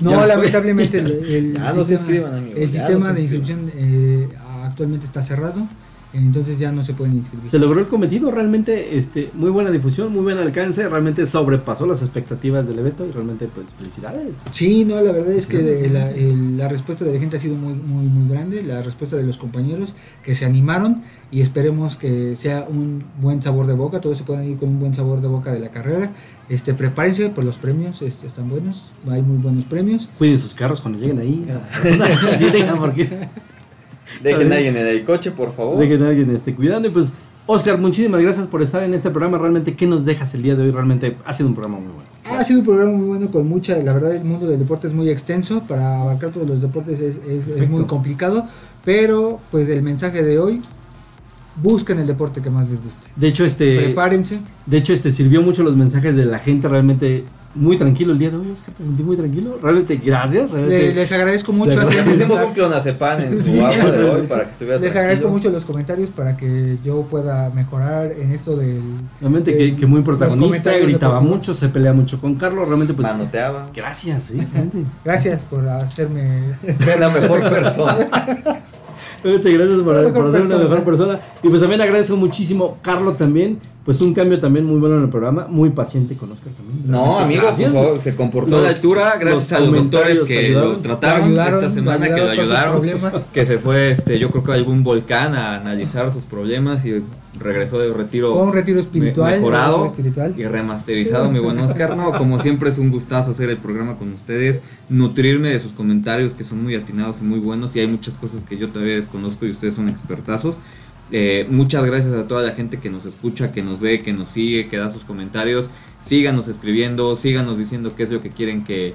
No, lamentablemente el, amigos, sistema se de inscripción eh, actualmente está cerrado, entonces ya no se pueden inscribir. Se logró el cometido, realmente este, muy buena difusión, muy buen alcance, realmente sobrepasó las expectativas del evento y realmente pues felicidades. Sí, no, la verdad es que la, el- la respuesta de la gente ha sido muy, muy, muy grande, la respuesta de los compañeros que se animaron y esperemos que sea un buen sabor de boca, todos se puedan ir con un buen sabor de boca de la carrera. Este, prepárense por los premios, este, están buenos, hay muy buenos premios. Cuiden sus carros cuando lleguen ahí. sí, dejan porque Dejen a alguien en el coche, por favor. dejen a alguien este, cuidando. Y pues, Oscar, muchísimas gracias por estar en este programa. Realmente, ¿qué nos dejas el día de hoy? Realmente ha sido un programa muy bueno. Ha sido un programa muy bueno con mucha, la verdad el mundo del deporte es muy extenso, para abarcar todos los deportes es, es- es muy complicado, pero pues el mensaje de hoy, busquen el deporte que más les guste. De hecho, este, Prepárense. de hecho, este sirvió mucho los mensajes de la gente. Realmente muy tranquilo el día de hoy. Oscar, te sentí muy tranquilo. Realmente, gracias. Le- Realmente, les agradezco mucho. Pusimos un clonazepam en su Sí. agua de hoy para que estuviera Les agradezco tranquilo. mucho los comentarios para que yo pueda mejorar en esto del... realmente que, muy protagonista, gritaba mucho, se pelea mucho con Carlos. Realmente, pues, Manoteaba. gracias, ¿sí? realmente. Gracias por hacerme... Ver la mejor persona. Gracias por, Una mejor por ser una mejor persona. Y pues también agradezco muchísimo, Carlos también, pues un cambio también muy bueno en el programa, muy paciente con Oscar también. No, amigo, favor, se comportó a la Los- altura gracias los a los doctores que ayudaron. lo trataron ayudaron, esta semana, que lo ayudaron. Que se fue, este, yo creo que a algún volcán a analizar sus problemas y regresó de retiro. Fue un retiro espiritual. mejorado un retiro espiritual. y remasterizado, mi buen Oscar. No, como siempre es un gustazo hacer el programa con ustedes, nutrirme de sus comentarios que son muy atinados y muy buenos y hay muchas cosas que yo todavía desconozco y ustedes son expertazos. Eh, muchas gracias a toda la gente que nos escucha, que nos ve, que nos sigue, que da sus comentarios. Síganos escribiendo, síganos diciendo qué es lo que quieren que,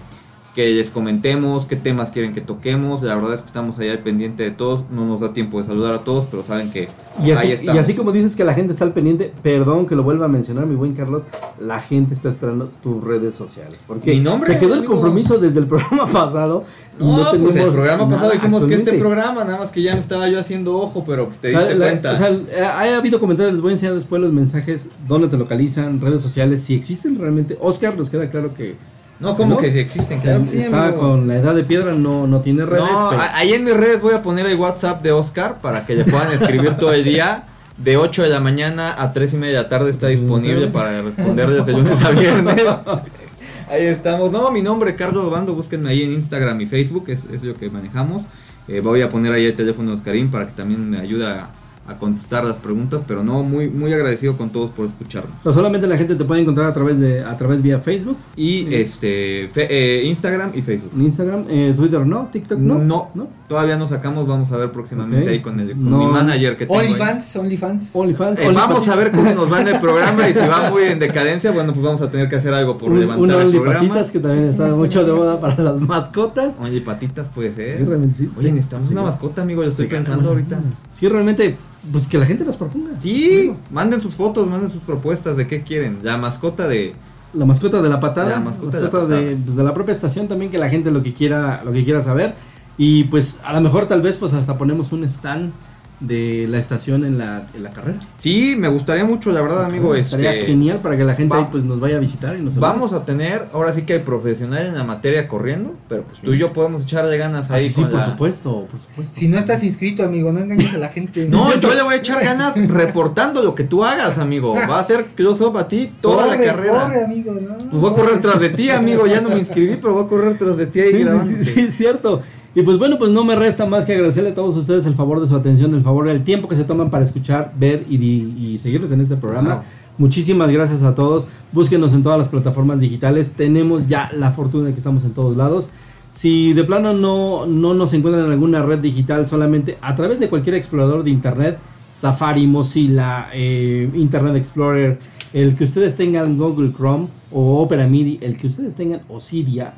que les comentemos, qué temas quieren que toquemos. La verdad es que estamos allá al pendiente de todos. No nos da tiempo de saludar a todos, pero saben que Y así, ahí y estamos. así como dices que la gente está al pendiente, perdón que lo vuelva a mencionar, mi buen Carlos, la gente está esperando tus redes sociales. Porque Mi nombre, se quedó el compromiso desde el programa pasado. y No, pues el programa pasado dijimos que este actualmente. programa, nada más que ya me estaba yo haciendo ojo, pero pues te diste la- cuenta. o sea, eh, ha habido comentarios, les voy a enseñar después los mensajes, dónde te localizan, redes sociales, si existen realmente. Oscar, nos queda claro que no, como ¿no? que si existen, claro sí, está amigo. con la edad de piedra, no, no tiene redes. No, pero- a- ahí en mis redes voy a poner el WhatsApp de Oscar para que le puedan escribir todo el día. De 8 de la mañana a 3 y media de la tarde está disponible para responder desde lunes a viernes. Ahí estamos. No, mi nombre Carlos Bando, búsquenme ahí en Instagram y Facebook, es, es lo que manejamos. Eh, voy a poner ahí el teléfono de Oscarín para que también me ayude a, a contestar las preguntas, pero no, muy, muy agradecido con todos por escucharnos. No solamente la gente te puede encontrar a través de a través vía Facebook, Y Sí. este fe- eh, Instagram y Facebook. Instagram, eh, Twitter no, TikTok no. No. Todavía no sacamos, vamos a ver próximamente ahí con, el, con No. mi manager que tengo. OnlyFans, OnlyFans. OnlyFans. Eh, vamos a ver cómo nos va en el programa y si va muy en decadencia, bueno, pues vamos a tener que hacer algo por Un, levantar un el Only programa. Patitas que también está mucho de moda para las mascotas. Oye, patitas puede Sí, ser. realmente sí, Oye, sí, necesitamos sí. una mascota, amigo, lo estoy Sí, pensando ahorita. Sí, realmente, pues que la gente nos proponga. Sí, manden sus fotos, manden sus propuestas de qué quieren. La mascota de... La mascota de la patada, La mascota mascota, de la de, patada. pues, de la propia estación también que la gente lo que quiera, lo que quiera saber. Y pues a lo mejor tal vez pues hasta ponemos un stand de la estación en la, en la carrera. Sí, me gustaría mucho, la verdad, amigo. Estaría Este, genial para que la gente va- ahí pues nos vaya a visitar y nos. Vamos a tener, ahora sí que hay profesional en la materia corriendo, pero pues tú y yo podemos echarle ganas Ah, ahí. sí, sí, con por la- supuesto, por supuesto. Si no estás inscrito, amigo, no engañes a la gente. No, yo le voy a echar ganas reportando lo que tú hagas, amigo. Va a ser close-up a ti toda Corre, la carrera. Corre, amigo, no. Pues voy a correr tras de ti, amigo. Ya no me inscribí, pero voy a correr tras de ti ahí Sí, sí, sí, sí, es cierto. Y pues bueno, pues no me resta más que agradecerle a todos ustedes el favor de su atención, el favor, el tiempo que se toman para escuchar, ver y, y seguirnos en este programa. Muchísimas gracias a todos. Búsquenos en todas las plataformas digitales. Tenemos ya la fortuna de que estamos en todos lados. Si de plano no, no nos encuentran en alguna red digital, solamente a través de cualquier explorador de internet, Safari, Mozilla, eh, Internet Explorer, el que ustedes tengan Google Chrome o Opera MIDI, el que ustedes tengan Osidia,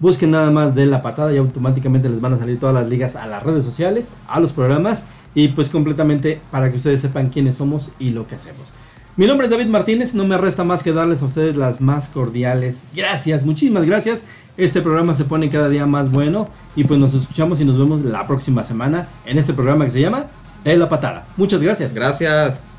busquen nada más de la patada y automáticamente les van a salir todas las ligas a las redes sociales, a los programas y pues completamente para que ustedes sepan quiénes somos y lo que hacemos. Mi nombre es David Martínez, no me resta más que darles a ustedes las más cordiales gracias, muchísimas gracias. Este programa se pone cada día más bueno y pues nos escuchamos y nos vemos la próxima semana en este programa que se llama De la Patada. Muchas gracias. Gracias.